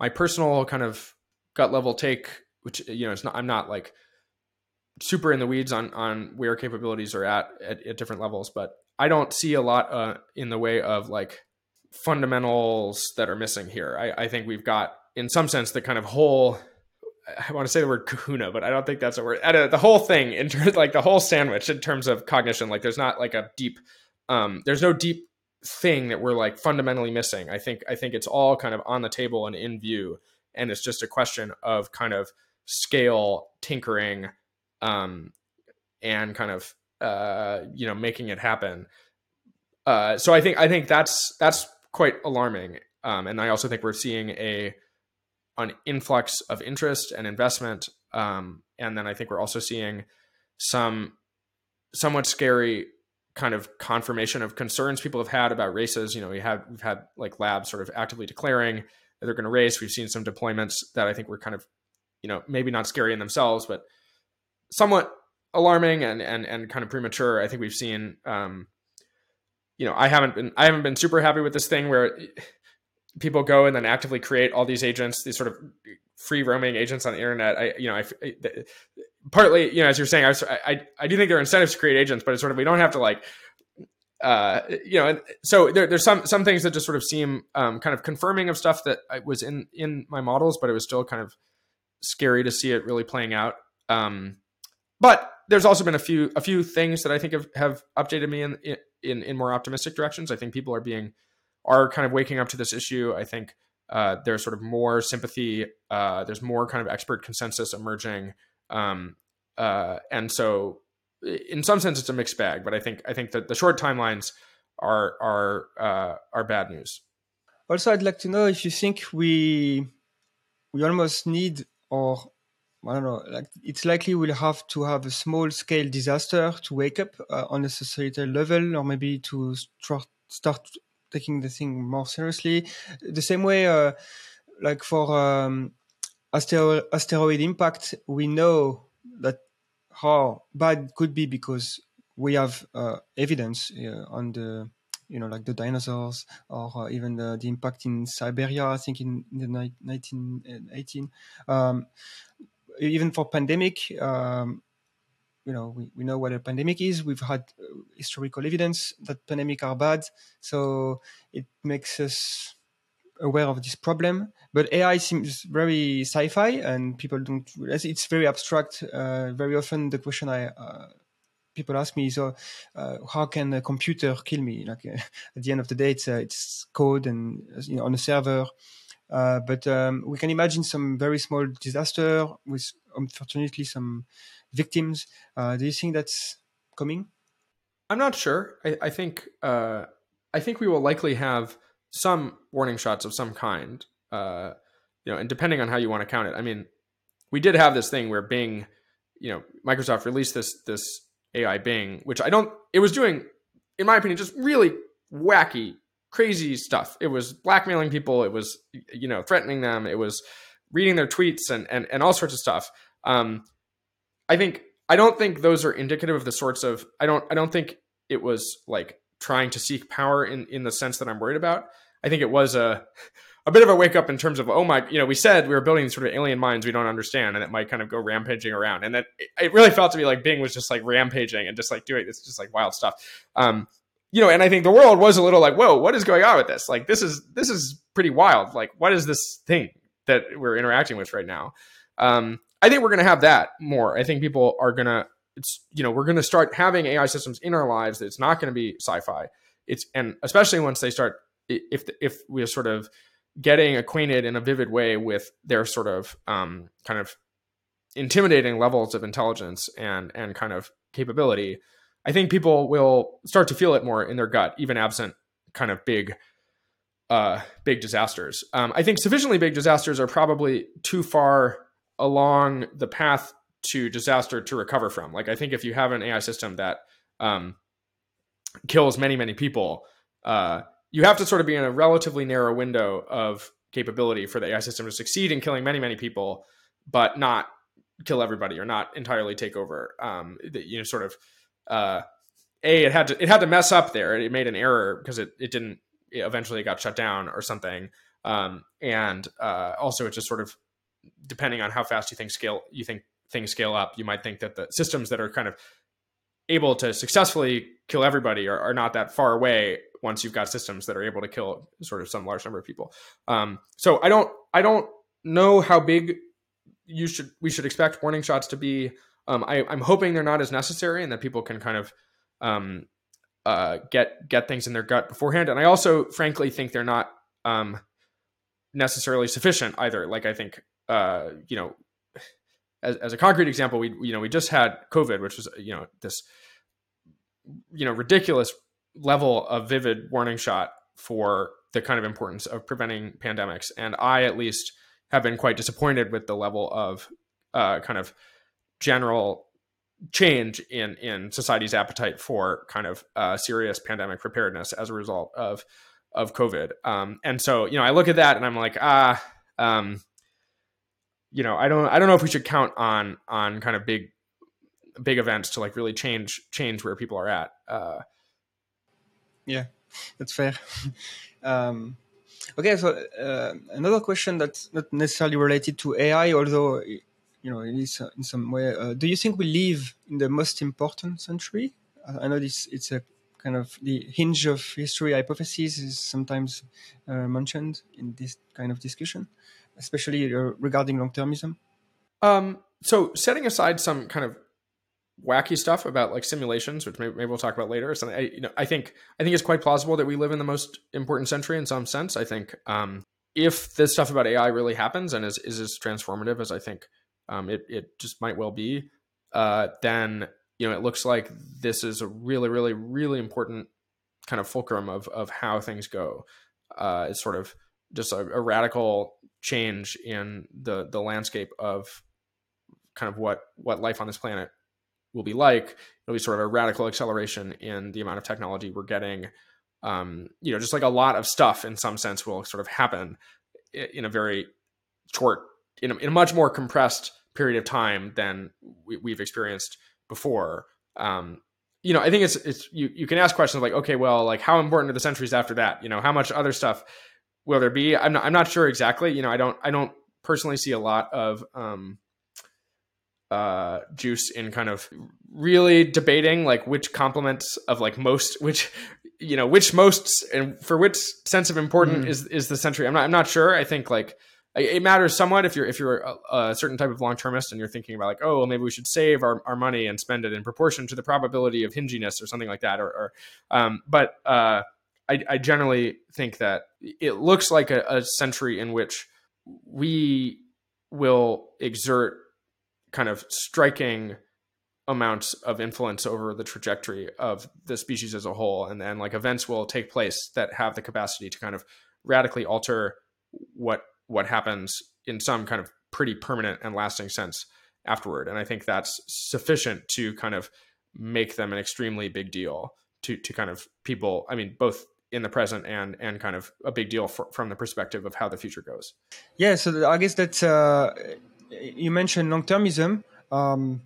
my personal kind of gut level take, which you know, it's not I'm not like super in the weeds on on where capabilities are at at, at different levels, but I don't see a lot uh, in the way of like fundamentals that are missing here. I, I think we've got, in some sense, the kind of whole. I want to say the word kahuna, but I don't think that's a word. The whole thing, in terms, like the whole sandwich, in terms of cognition, like there's not like a deep, um, there's no deep thing that we're like fundamentally missing. I think I think it's all kind of on the table and in view, and it's just a question of kind of scale tinkering, um, and kind of uh, you know making it happen. Uh, so I think I think that's that's quite alarming, um, and I also think we're seeing a an influx of interest and investment, um, and then I think we're also seeing some somewhat scary kind of confirmation of concerns people have had about races. You know, we have we've had like labs sort of actively declaring that they're going to race. We've seen some deployments that I think were kind of, you know, maybe not scary in themselves, but somewhat alarming and and and kind of premature. I think we've seen, um, you know, I haven't been I haven't been super happy with this thing where people go and then actively create all these agents, these sort of free roaming agents on the internet. I, you know, I, I partly, you know, as you're saying, I, I, I do think there are incentives to create agents, but it's sort of we don't have to like, uh, you know, so there, there's some some things that just sort of seem um, kind of confirming of stuff that was in in my models, but it was still kind of scary to see it really playing out. Um, but there's also been a few a few things that I think have, have updated me in, in in more optimistic directions. I think people are being are kind of waking up to this issue. I think uh, there's sort of more sympathy. Uh, there's more kind of expert consensus emerging. Um, uh, and so, in some sense, it's a mixed bag. But I think I think that the short timelines are are uh, are bad news. Also, I'd like to know if you think we we almost need or I don't know, like it's likely we'll have to have a small scale disaster to wake up uh, on a societal level, or maybe to start start taking the thing more seriously. The same way, uh, like for um, asteroid, asteroid impact, we know that how bad could be because we have uh, evidence uh, on the you know like the dinosaurs or uh, even the, the, impact in Siberia I think in, in the ni- 1918 um, even for pandemic um, you know we, we know what a pandemic is. We've had uh, historical evidence that pandemic are bad. So it makes us aware of this problem. But AI seems very sci-fi, and people don't. It's very abstract. Uh, very often, the question I uh, people ask me is, uh, "How can a computer kill me?" Like at the end of the day, it's it's code and you know, on a server. but um, we can imagine some very small disaster with, unfortunately, some victims. do you think that's coming? I'm not sure. I, I think uh, I think we will likely have some warning shots of some kind. Uh, you know, and depending on how you want to count it, I mean, we did have this thing where Bing, you know, Microsoft released this this AI Bing, which I don't. It was doing, in my opinion, just really wacky, crazy stuff. It was blackmailing people. It was, you know, threatening them. It was reading their tweets and and and all sorts of stuff. Um, I think I don't think those are indicative of the sorts of I don't I don't think it was like trying to seek power in in the sense that I'm worried about. I think it was a a bit of a wake up in terms of oh my you know we said we were building sort of alien minds we don't understand and it might kind of go rampaging around and that it really felt to me like Bing was just like rampaging and just like doing this just like wild stuff. Um, you know, and I think the world was a little like, whoa, what is going on with this? Like, this is this is pretty wild. Like, what is this thing that we're interacting with right now? Um, I think we're going to have that more. I think people are going to it's you know we're going to start having AI systems in our lives. It's not going to be sci-fi. It's and especially once they start if if we're sort of getting acquainted in a vivid way with their sort of um, kind of intimidating levels of intelligence and and kind of capability, I think people will start to feel it more in their gut, even absent kind of big uh, big disasters. Um, I think sufficiently big disasters are probably too far along the path to disaster to recover from. Like I think if you have an AI system that um, kills many many people, uh, you have to sort of be in a relatively narrow window of capability for the AI system to succeed in killing many many people, but not kill everybody or not entirely take over. Um, you know, sort of. Uh, a it had to it had to mess up there. It made an error because it it didn't. It eventually, it got shut down or something. Um, and uh, also, it just sort of depending on how fast you think scale you think things scale up, you might think that the systems that are kind of able to successfully kill everybody are, are not that far away once you've got systems that are able to kill sort of some large number of people. Um, so I don't I don't know how big you should we should expect warning shots to be. Um, I, am hoping they're not as necessary and that people can kind of um, uh, get get things in their gut beforehand. And I also, frankly, think they're not um, necessarily sufficient either. Like I think uh, you know as, as a concrete example, we you know we just had COVID, which was you know this you know ridiculous level of vivid warning shot for the kind of importance of preventing pandemics, and I at least have been quite disappointed with the level of uh, kind of general change in in society's appetite for kind of uh, serious pandemic preparedness as a result of of COVID. Um, and so you know I look at that and I'm like ah. Um, you know, I don't I don't know if we should count on on kind of big big events to like really change change where people are at. Uh, yeah, that's fair. um, okay, so uh, another question that's not necessarily related to AI, although you know, it is in some way. Uh, do you think we live in the most important century? I know this it's a kind of the hinge of history hypothesis is sometimes uh, mentioned in this kind of discussion especially uh, regarding long termism? Um, so setting aside some kind of wacky stuff about like simulations, which maybe, maybe we'll talk about later. So I, you know, I think I think it's quite plausible that we live in the most important century in some sense. I think um, if this stuff about AI really happens and is is as transformative as I think um, it it just might well be, uh, then you know it looks like this is a really really really important kind of fulcrum of of how things go. Uh, it's sort of just a, a radical change in the the landscape of kind of what what life on this planet will be like. It'll be sort of a radical acceleration in the amount of technology we're getting. Um, you know, just like a lot of stuff in some sense will sort of happen in a very short, in a, in a much more compressed period of time than we, have experienced before. Um, you know, I think it's it's you you can ask questions like, okay, well, like how important are the centuries after that? You know, how much other stuff will there be? I'm not, I'm not sure exactly. You know, I don't I don't personally see a lot of um, uh, juice in kind of really debating like which complements of like most which you know which most and for which sense of important Mm. is is the century. I'm not I'm not sure. I think like it matters somewhat if you're if you're a, a certain type of long termist and you're thinking about like oh well maybe we should save our, our money and spend it in proportion to the probability of hinginess or something like that or, or um, but uh, I, I generally think that it looks like a, a century in which we will exert kind of striking amounts of influence over the trajectory of the species as a whole. And then like events will take place that have the capacity to kind of radically alter what what happens in some kind of pretty permanent and lasting sense afterward. And i think that's sufficient to kind of make them an extremely big deal to to kind of people i mean both in the present and and kind of a big deal fr- from the perspective of how the future goes Yeah, so I guess that uh, you mentioned long-termism. Um,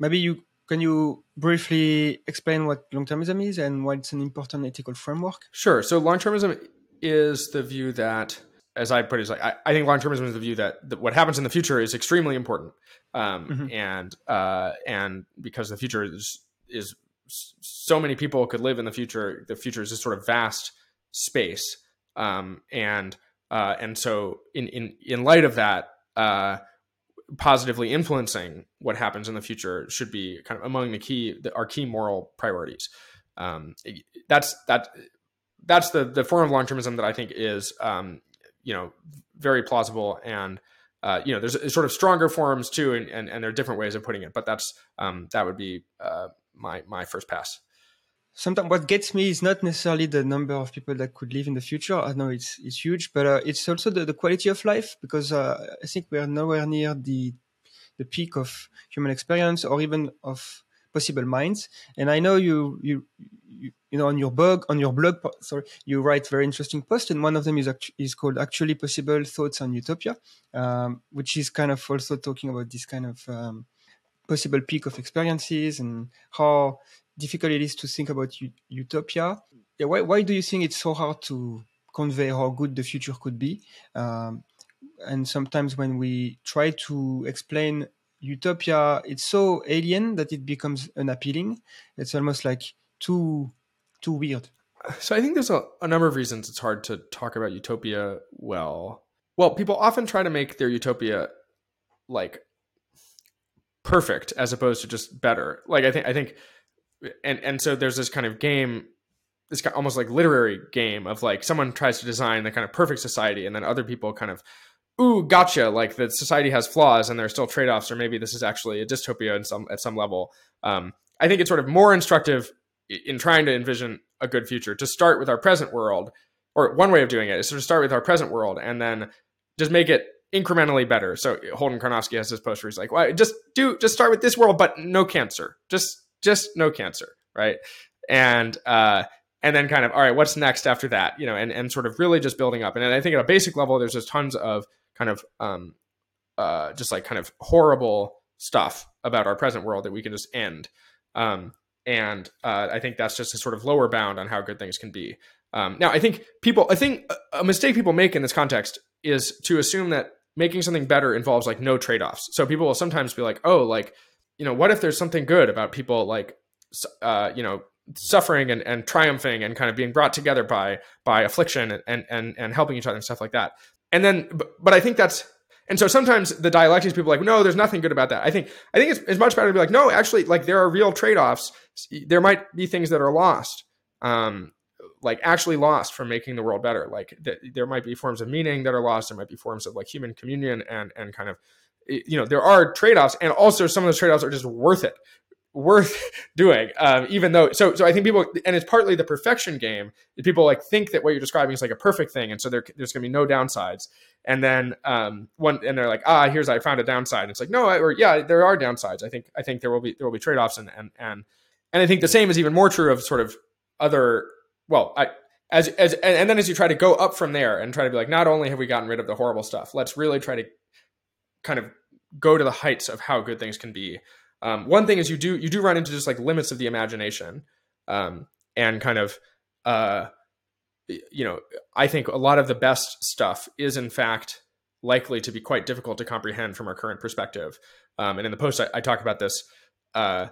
maybe you can you briefly explain what long-termism is and why it's an important ethical framework? Sure. So long termism is the view that, as I put it, is like I, I think long termism is the view that, that what happens in the future is extremely important, um, Mhm. and uh, and because the future is is so many people could live in the future. The future is this sort of vast space, um, and uh, and so in in in light of that. Uh, positively influencing what happens in the future should be kind of among the key the, our key moral priorities um, that's that that's the the form of long termism that I think is um, you know very plausible and uh, you know there's sort of stronger forms too and, and and there are different ways of putting it but that's um, that would be uh, my my first pass Sometimes what gets me is not necessarily the number of people that could live in the future. I know it's it's huge, but uh, it's also the, the quality of life because uh, I think we are nowhere near the the peak of human experience or even of possible minds. And I know you you you, you know on your blog on your blog sorry you write very interesting posts and one of them is actu- is called actually possible thoughts on utopia, um, which is kind of also talking about this kind of um, possible peak of experiences and how difficult it is to think about utopia. Yeah, why, why do you think it's so hard to convey how good the future could be? Um, and sometimes when we try to explain utopia, it's so alien that it becomes unappealing. It's almost like too too weird. so I think there's a, a number of reasons it's hard to talk about utopia well. Well, people often try to make their utopia like perfect as opposed to just better. Like I think I think and and so there's this kind of game this kind of almost like literary game of like someone tries to design the kind of perfect society and then other people kind of ooh gotcha like the society has flaws and there are still trade-offs or maybe this is actually a dystopia in some at some level um, i think it's sort of more instructive in trying to envision a good future to start with our present world or one way of doing it is to start with our present world and then just make it incrementally better. So holden karnofsky has this post where he's like well just do just start with this world but no cancer. Just just no cancer right? And uh and then kind of all right what's next after that? You know and and sort of really just building up. And i think at a basic level there's just tons of kind of um uh just like kind of horrible stuff about our present world that we can just end. Um and uh, I think that's just a sort of lower bound on how good things can be. Um, now, I think people, I think a mistake people make in this context is to assume that making something better involves like no trade offs. So people will sometimes be like, oh, like, you know, what if there's something good about people like, uh, you know, suffering and, and triumphing and kind of being brought together by by affliction and and and helping each other and stuff like that. And then, but, but I think that's and so sometimes the dialectics people like, no, there's nothing good about that. I think I think it's, it's much better to be like, no, actually, like there are real trade offs. There might be things that are lost, um, like actually lost from making the world better. Like th- there might be forms of meaning that are lost. There might be forms of like human communion and and kind of you know there are trade offs, and also some of those trade offs are just worth it worth doing um, even though so so i think people and it's partly the perfection game that people like think that what you're describing is like a perfect thing and so there, there's going to be no downsides and then um one and they're like ah here's i found a downside and it's like no I, or yeah there are downsides i think i think there will be there will be trade-offs and and and and i think the same is even more true of sort of other well i as as and, then as you try to go up from there and try to be like not only have we gotten rid of the horrible stuff let's really try to kind of go to the heights of how good things can be. Um, one thing is you do you do run into just like limits of the imagination um, and kind of uh, you know i think a lot of the best stuff is in fact likely to be quite difficult to comprehend from our current perspective. Um, and in the post i, I talk about this uh,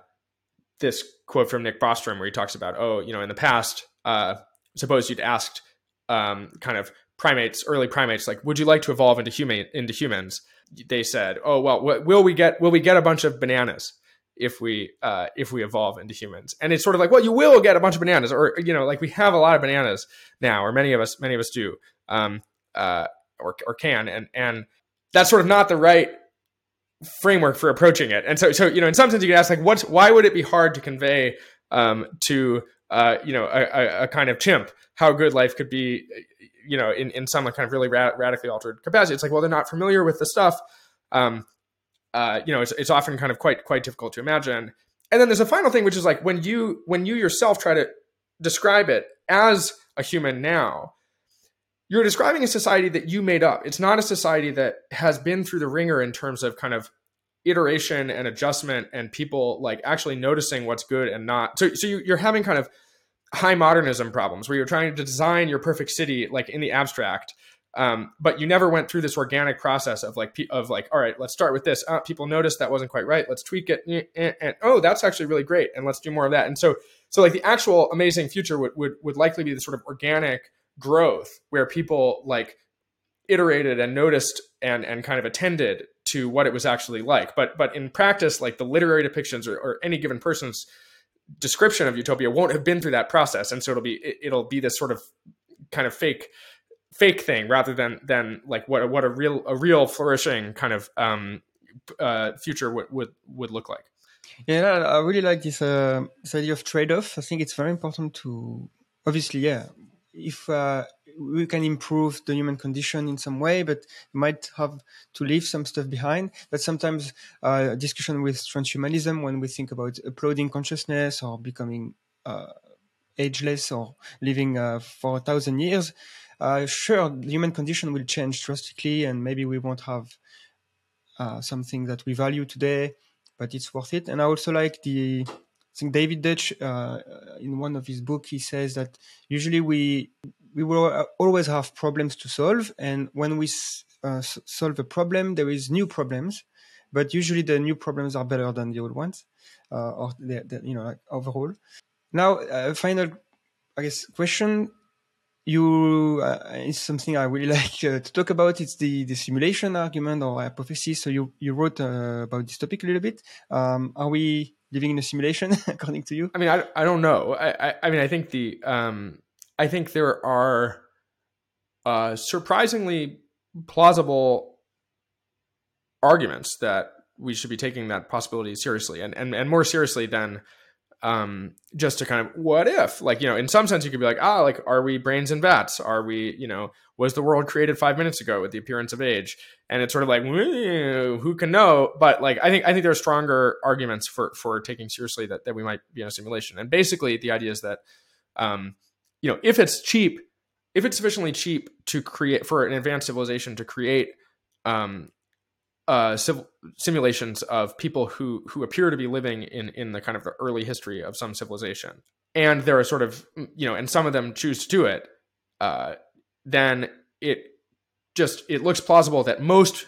this quote from nick bostrom where he talks about oh you know in the past uh, suppose you'd asked um, kind of primates, early primates, like, would you like to evolve into human into humans? They said, oh well, will we get will we get a bunch of bananas if we uh, if we evolve into humans? And it's sort of like, well, you will get a bunch of bananas, or you know, like we have a lot of bananas now, or many of us many of us do, um, uh, or or can, and and that's sort of not the right framework for approaching it. And so so you know, in some sense, you could ask like, what's why would it be hard to convey um, to uh, you know a, a, kind of chimp how good life could be you know in, in some kind of really ra- radically altered capacity. It's like well they're not familiar with the stuff um, uh, you know it's, it's often kind of quite quite difficult to imagine. And then there's a final thing which is like when you when you yourself try to describe it as a human now you're describing a society that you made up. It's not a society that has been through the ringer in terms of kind of iteration and adjustment and people like actually noticing what's good and not so so you, you're having kind of high modernism problems where you're trying to design your perfect city like in the abstract um, but you never went through this organic process of like of like all right let's start with this. Uh, people noticed that wasn't quite right. Let's tweak it. And, eh, and, and, oh that's actually really great and let's do more of that. And so so like the actual amazing future would would, would likely be the sort of organic growth where people like iterated and noticed and and kind of attended to what it was actually like. But but in practice like the literary depictions or, or any given person's description of utopia won't have been through that process. And so it'll be it'll be this sort of kind of fake fake thing rather than than like what what a real a real flourishing kind of um, uh, future would, would would look like. Yeah i really like this uh, this idea of trade-off. I think it's very important to obviously yeah if uh, we can improve the human condition in some way, but might have to leave some stuff behind. That's sometimes uh, a discussion with transhumanism when we think about uploading consciousness or becoming uh, ageless or living uh, for a thousand years. Uh, sure, the human condition will change drastically, and maybe we won't have uh, something that we value today, but it's worth it. And I also like the I think David Deutsch, uh, in one of his books, he says that usually we we will always have problems to solve, and when we uh, solve a problem, there is new problems, but usually the new problems are better than the old ones, uh, or the, the, you know like overall. Now, uh, final, I guess, question. You uh, is something I really like uh, to talk about. It's the the simulation argument or hypothesis. So you you wrote about this topic a little bit. Um, are we living in a simulation according to you i mean i, I don't know I, I, I mean i think the um i think there are uh surprisingly plausible arguments that we should be taking that possibility seriously and and, and more seriously than um, just to kind of what if? Like you know in some sense you could be like ah like are we brains and vats? Are we you know was the world created five minutes ago with the appearance of age? And it's sort of like who can know? But like i think i think there are stronger arguments for for taking seriously that, that we might be in a simulation. And basically the idea is that um you know if it's cheap if it's sufficiently cheap to create for an advanced civilization to create um uh, civil, simulations of people who who appear to be living in in the kind of the early history of some civilization, and there are sort of you know, and some of them choose to do it, uh, then it just it looks plausible that most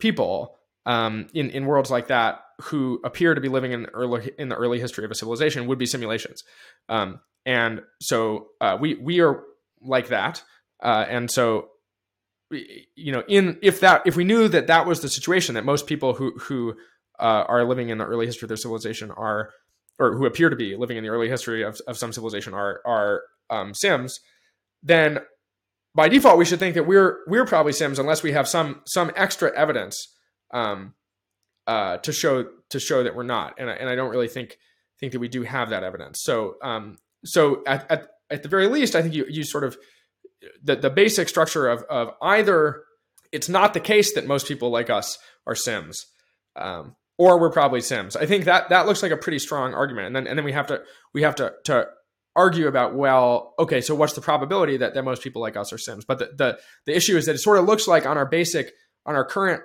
people um, in in worlds like that who appear to be living in early in the early history of a civilization would be simulations, um, and so uh, we we are like that, uh, and so you know, in if that if we knew that that was the situation that most people who who uh, are living in the early history of their civilization are, or who appear to be living in the early history of, of some civilization are are um, Sims, then by default we should think that we're we're probably Sims unless we have some some extra evidence um, uh, to show to show that we're not, and I, and I don't really think think that we do have that evidence. So um, so at, at at the very least, I think you you sort of the, the basic structure of, of either it's not the case that most people like us are Sims, um, or we're probably Sims. I think that that looks like a pretty strong argument. And then and then we have to we have to to argue about well, okay, so what's the probability that, that most people like us are Sims? But the, the the issue is that it sort of looks like on our basic on our current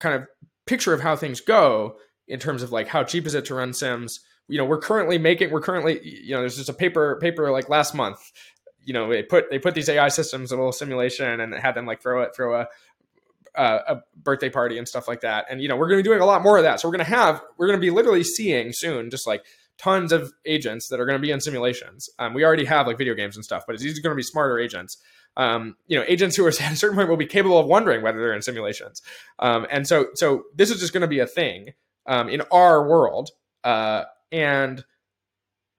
kind of picture of how things go in terms of like how cheap is it to run Sims. You know, we're currently making we're currently you know there's just a paper paper like last month you know they put they put these AI systems in a little simulation and had them like throw it throw a a birthday party and stuff like that. And you know we're going to be doing a lot more of that. So we're going to have we're going to be literally seeing soon just like tons of agents that are going to be in simulations. Um, we already have like video games and stuff, but it's going to be smarter agents. Um, you know, agents who are at a certain point will be capable of wondering whether they're in simulations. Um, and so, so this is just going to be a thing um, in our world. Uh, and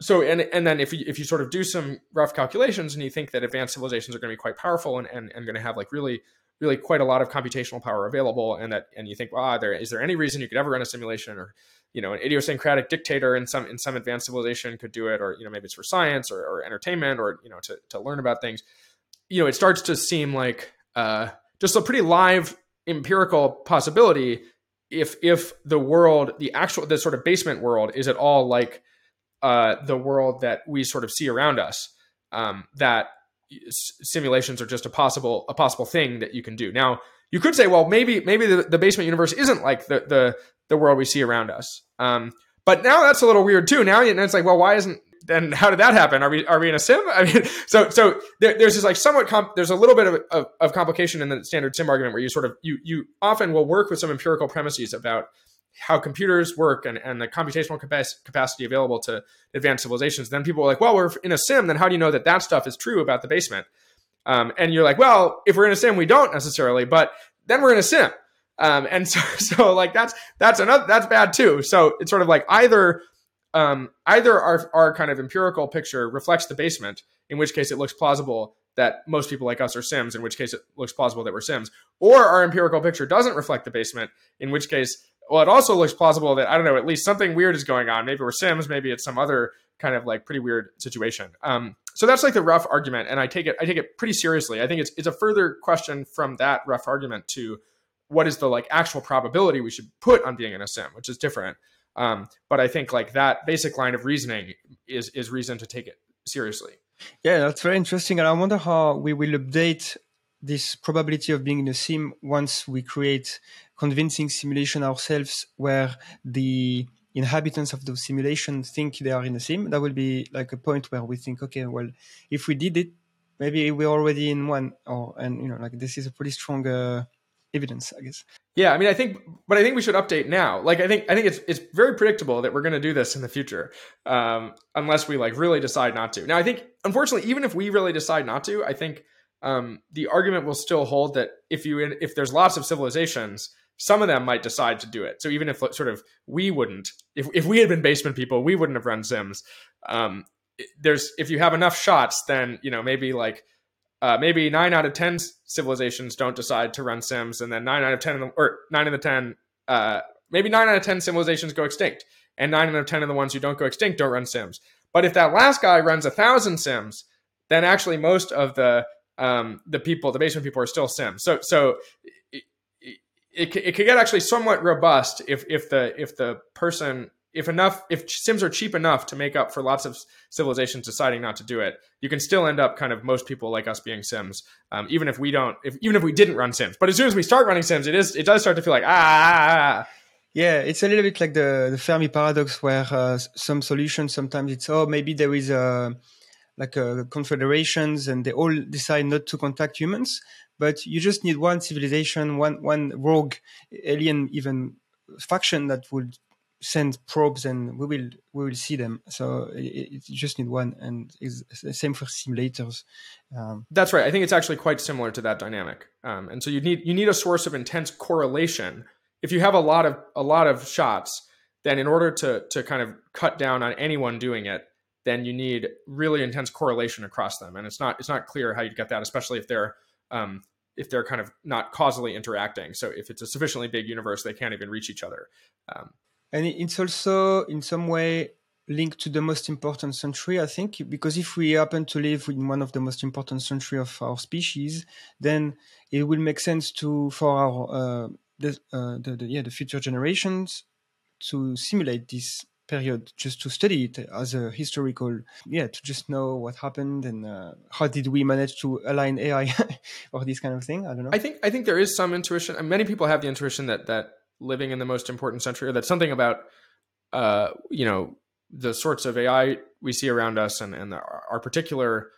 so, and and then if you, if you sort of do some rough calculations and you think that advanced civilizations are going to be quite powerful and, and, and going to have like really really quite a lot of computational power available and that and you think well ah, there is there any reason you could ever run a simulation or you know an idiosyncratic dictator in some in some advanced civilization could do it? Or you know maybe it's for science or, or entertainment or you know to, to learn about things. You know it starts to seem like uh, just a pretty live empirical possibility if if the world the actual the sort of basement world is at all like uh, the world that we sort of see around us um, that simulations are just a possible a possible thing that you can do. Now, you could say, well, maybe maybe the, the basement universe isn't like the the the world we see around us. Um, but now that's a little weird too. Now and it's like, well, why isn't then how did that happen? Are we are we in a sim? I mean, so so there, there's this like somewhat comp, there's a little bit of, of, of complication in the standard sim argument where you sort of you you often will work with some empirical premises about how computers work and, and the computational capacity available to advanced civilizations. Then people are like, well, we're in a sim. Then how do you know that that stuff is true about the basement? Um, and you're like, well, if we're in a sim, we don't necessarily, but then we're in a sim. Um, and so, so like that's that's another that's bad too. So it's sort of like either um, either our our kind of empirical picture reflects the basement, in which case it looks plausible that most people like us are Sims, in which case it looks plausible that we're Sims, or our empirical picture doesn't reflect the basement, in which case well, it also looks plausible that I don't know, at least something weird is going on. Maybe we're Sims, maybe it's some other kind of like pretty weird situation. Um, so that's like the rough argument, and I take it I take it pretty seriously. I think it's it's a further question from that rough argument to what is the like actual probability we should put on being in a sim, which is different. Um, but I think like that basic line of reasoning is is reason to take it seriously. Yeah, that's very interesting, and I wonder how we will update this probability of being in a sim once we create convincing simulation ourselves where the inhabitants of the simulation think they are in a sim that will be like a point where we think okay well if we did it maybe we're already in one or and you know like this is a pretty strong uh, evidence i guess yeah i mean i think but i think we should update now like i think i think it's it's very predictable that we're going to do this in the future um, unless we like really decide not to now i think unfortunately even if we really decide not to i think um, the argument will still hold that if you if there's lots of civilizations, some of them might decide to do it. So even if sort of we wouldn't, if if we had been basement people, we wouldn't have run Sims. Um, there's if you have enough shots, then you know maybe like uh, maybe nine out of ten civilizations don't decide to run Sims, and then nine out of ten the, or nine of the ten, uh, maybe nine out of ten civilizations go extinct, and nine out of ten of the ones who don't go extinct don't run Sims. But if that last guy runs a thousand Sims, then actually most of the um, the people, the basement people, are still Sims. So so it, it, it could get actually somewhat robust if if the if the person if enough if sims are cheap enough to make up for lots of civilizations deciding not to do it you can still end up kind of most people like us being sims um, even if we don't if even if we didn't run sims but as soon as we start running sims it is it does start to feel like ah, ah, ah, ah. yeah it's a little bit like the the fermi paradox where uh, some solutions sometimes it's oh maybe there is a like a confederations and they all decide not to contact humans but you just need one civilization one one rogue alien even faction that would send probes and we will we will see them. So it, it just need one and it's the same for simulators. Um, that's right. I think it's actually quite similar to that dynamic. Um, and so you need you need a source of intense correlation. If you have a lot of a lot of shots then in order to to kind of cut down on anyone doing it then you need really intense correlation across them, and it's not it's not clear how you get that, especially if they're um, if they're kind of not causally interacting. So if it's a sufficiently big universe, they can't even reach each other. Um, and it's also in some way linked to the most important century, I think, because if we happen to live in one of the most important century of our species, then it will make sense to for our uh, the, uh, the, the yeah the future generations to simulate this period just to study it as a historical yeah to just know what happened and uh, how did we manage to align ai or this kind of thing. I don't know. I think i think there is some intuition many people have the intuition that that living in the most important century or that something about uh you know the sorts of ai we see around us and and our particular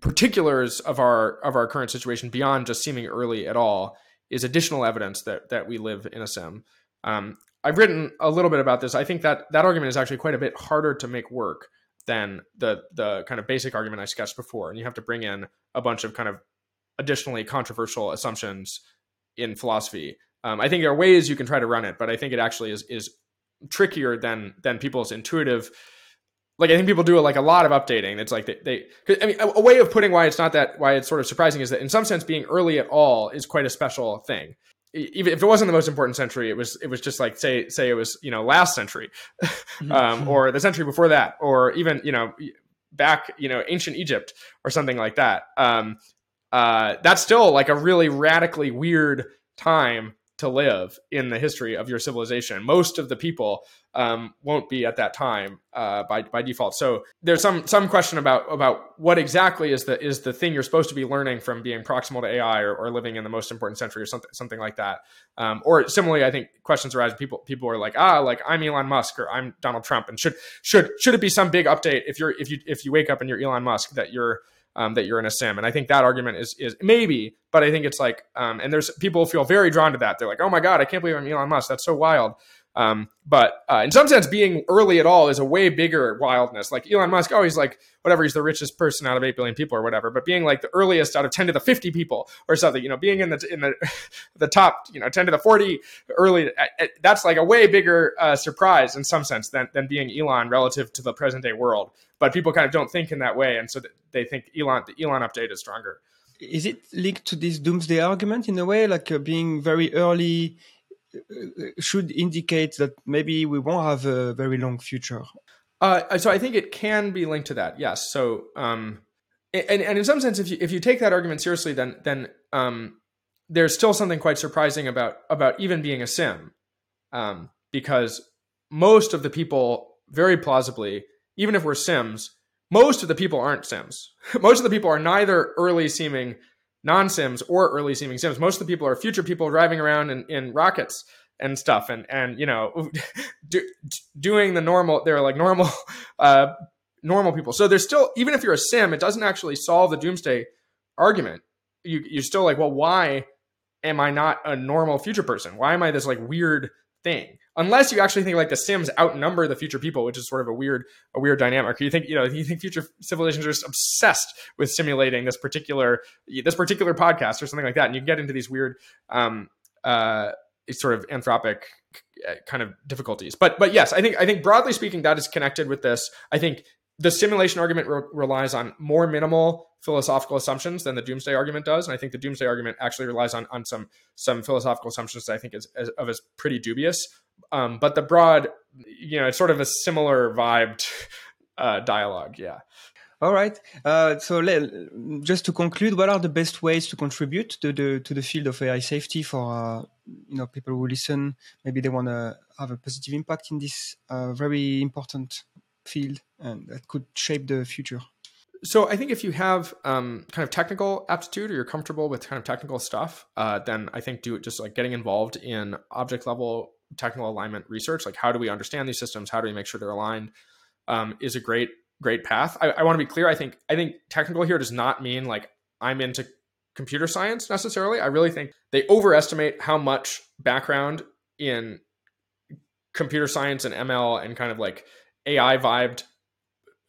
particulars of our of our current situation beyond just seeming early at all is additional evidence that that we live in a sim um, I've written a little bit about this. I think that that argument is actually quite a bit harder to make work than the the kind of basic argument I sketched before, and you have to bring in a bunch of kind of additionally controversial assumptions in philosophy. Um, I think there are ways you can try to run it, but I think it actually is is trickier than than people's intuitive. Like I think people do like a lot of updating. It's like they, they I mean, a, a way of putting why it's not that why it's sort of surprising is that in some sense being early at all is quite a special thing even if it wasn't the most important century, it was it was just like say say it was you know last century, mm-hmm. um, or the century before that, or even you know back you know ancient Egypt or something like that. Um, uh, that's still like a really radically weird time to live in the history of your civilization. Most of the people um, won't be at that time uh, by by default. So there's some some question about about what exactly is the is the thing you're supposed to be learning from being proximal to AI or, or living in the most important century or something something like that. Um, or similarly, I think questions arise. People people are like, ah, like I'm Elon Musk or I'm Donald Trump, and should should should it be some big update if you're if you if you wake up and you're Elon Musk that you're um, that you're in a sim. And I think that argument is is maybe, but I think it's like, um, and there's people feel very drawn to that. They're like, oh my god, I can't believe I'm Elon Musk. That's so wild. Um, but uh, in some sense, being early at all is a way bigger wildness. Like Elon Musk, oh, he's like whatever, he's the richest person out of eight billion people or whatever. But being like the earliest out of ten to the fifty people or something, you know, being in the in the the top, you know, ten to the forty early, uh, uh, that's like a way bigger uh, surprise in some sense than than being Elon relative to the present day world. But people kind of don't think in that way, and so they think Elon the Elon update is stronger. Is it linked to this doomsday argument in a way, like uh, being very early should indicate that maybe we won't have a very long future. Uh, so I think it can be linked to that. Yes. So um, and, and in some sense, if you if you take that argument seriously, then then um, there's still something quite surprising about about even being a sim, um, because most of the people, very plausibly, even if we're sims, most of the people aren't sims. most of the people are neither early seeming non-sims or early seeming sims. Most of the people are future people driving around in, in rockets and stuff and and you know do, doing the normal they're like normal uh normal people. So there's still even if you're a sim it doesn't actually solve the doomsday argument. You you're still like well why am i not a normal future person? Why am i this like weird thing unless you actually think like the sims outnumber the future people which is sort of a weird a weird dynamic. You think you know you think future civilizations are just obsessed with simulating this particular this particular podcast or something like that and you get into these weird um uh sort of anthropic uh, kind of difficulties. But but yes i think i think broadly speaking that is connected with this. I think the simulation argument re- relies on more minimal philosophical assumptions than the doomsday argument does and i think the doomsday argument actually relies on on some some philosophical assumptions that i think is, is of as pretty dubious um, but the broad, you know, it's sort of a similar vibed uh, dialogue. Yeah. All right. Uh, so just to conclude, what are the best ways to contribute to the to the field of AI safety for uh, you know people who listen? Maybe they want to have a positive impact in this uh, very important field and that could shape the future. So I think if you have um, kind of technical aptitude or you're comfortable with kind of technical stuff, uh, then I think do it just like getting involved in object level technical alignment research, like how do we understand these systems, how do we make sure they're aligned, um, is a great great path. I, I want to be clear. I think I think technical here does not mean like I'm into computer science necessarily. I really think they overestimate how much background in computer science and ML and kind of like AI vibed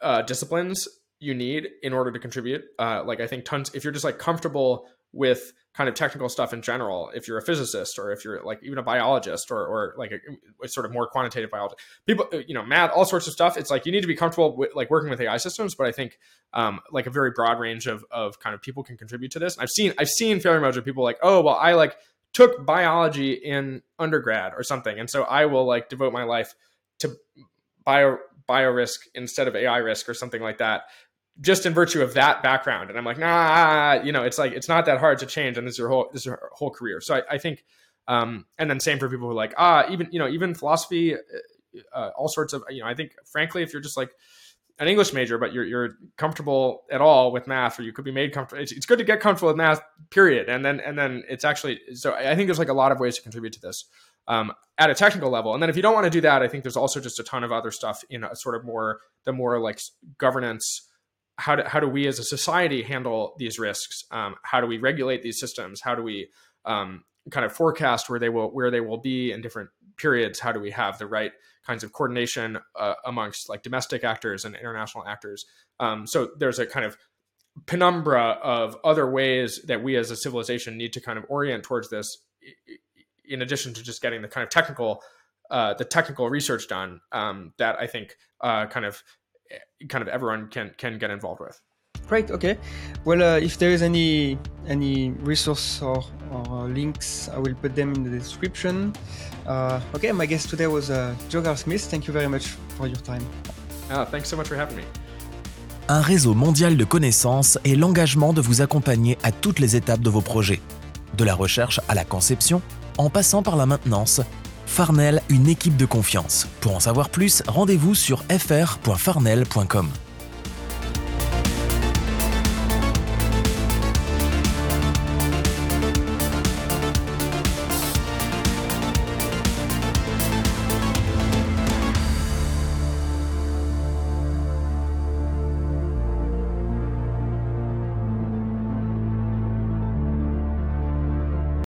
uh, disciplines you need in order to contribute. Uh, like I think tons. If you're just like comfortable with kind of technical stuff in general if you're a physicist or if you're like even a biologist or, or like a, a, sort of more quantitative biology people uh, you know math all sorts of stuff it's like you need to be comfortable with like working with ai systems but i think um, like a very broad range of, of kind of people can contribute to this. I've seen i've seen failure modes of people like oh well i like took biology in undergrad or something and so i will like devote my life to bio bio risk instead of ai risk or something like that just in virtue of that background. And I'm like, nah, you know, it's like it's not that hard to change, and this is your whole this is your whole career. So I, I think, um, and then same for people who are like, ah, even you know, even philosophy, uh, uh, all sorts of, you know, I think frankly, if you're just like an English major, but you're you're comfortable at all with math, or you could be made comfortable. It's, it's good to get comfortable with math, period. And then and then it's actually so I think there's like a lot of ways to contribute to this. Um, at a technical level. And then if you don't want to do that, I think there's also just a ton of other stuff in a sort of more the more like governance how do, how do we as a society handle these risks? Um, how do we regulate these systems? How do we um, kind of forecast where they will where they will be in different periods how do we have the right kinds of coordination uh, amongst like domestic actors and international actors um, so there's a kind of penumbra of other ways that we as a civilization need to kind of orient towards this in addition to just getting the kind of technical uh, the technical research done um, that i think uh, kind of kind of everyone can can get involved with Great. Okay. Well, uh, if there is any any resource or, or links, I will put them in the description. Uh, okay. My guest today was uh, Joe Carl Smith. Thank you very much for your time. Uh, thanks so much for having me. Un réseau mondial de connaissances et l'engagement de vous accompagner à toutes les étapes de vos projets. De la recherche à la conception, en passant par la maintenance, Farnell, une équipe de confiance. Pour en savoir plus, rendez-vous sur fr.farnell.com.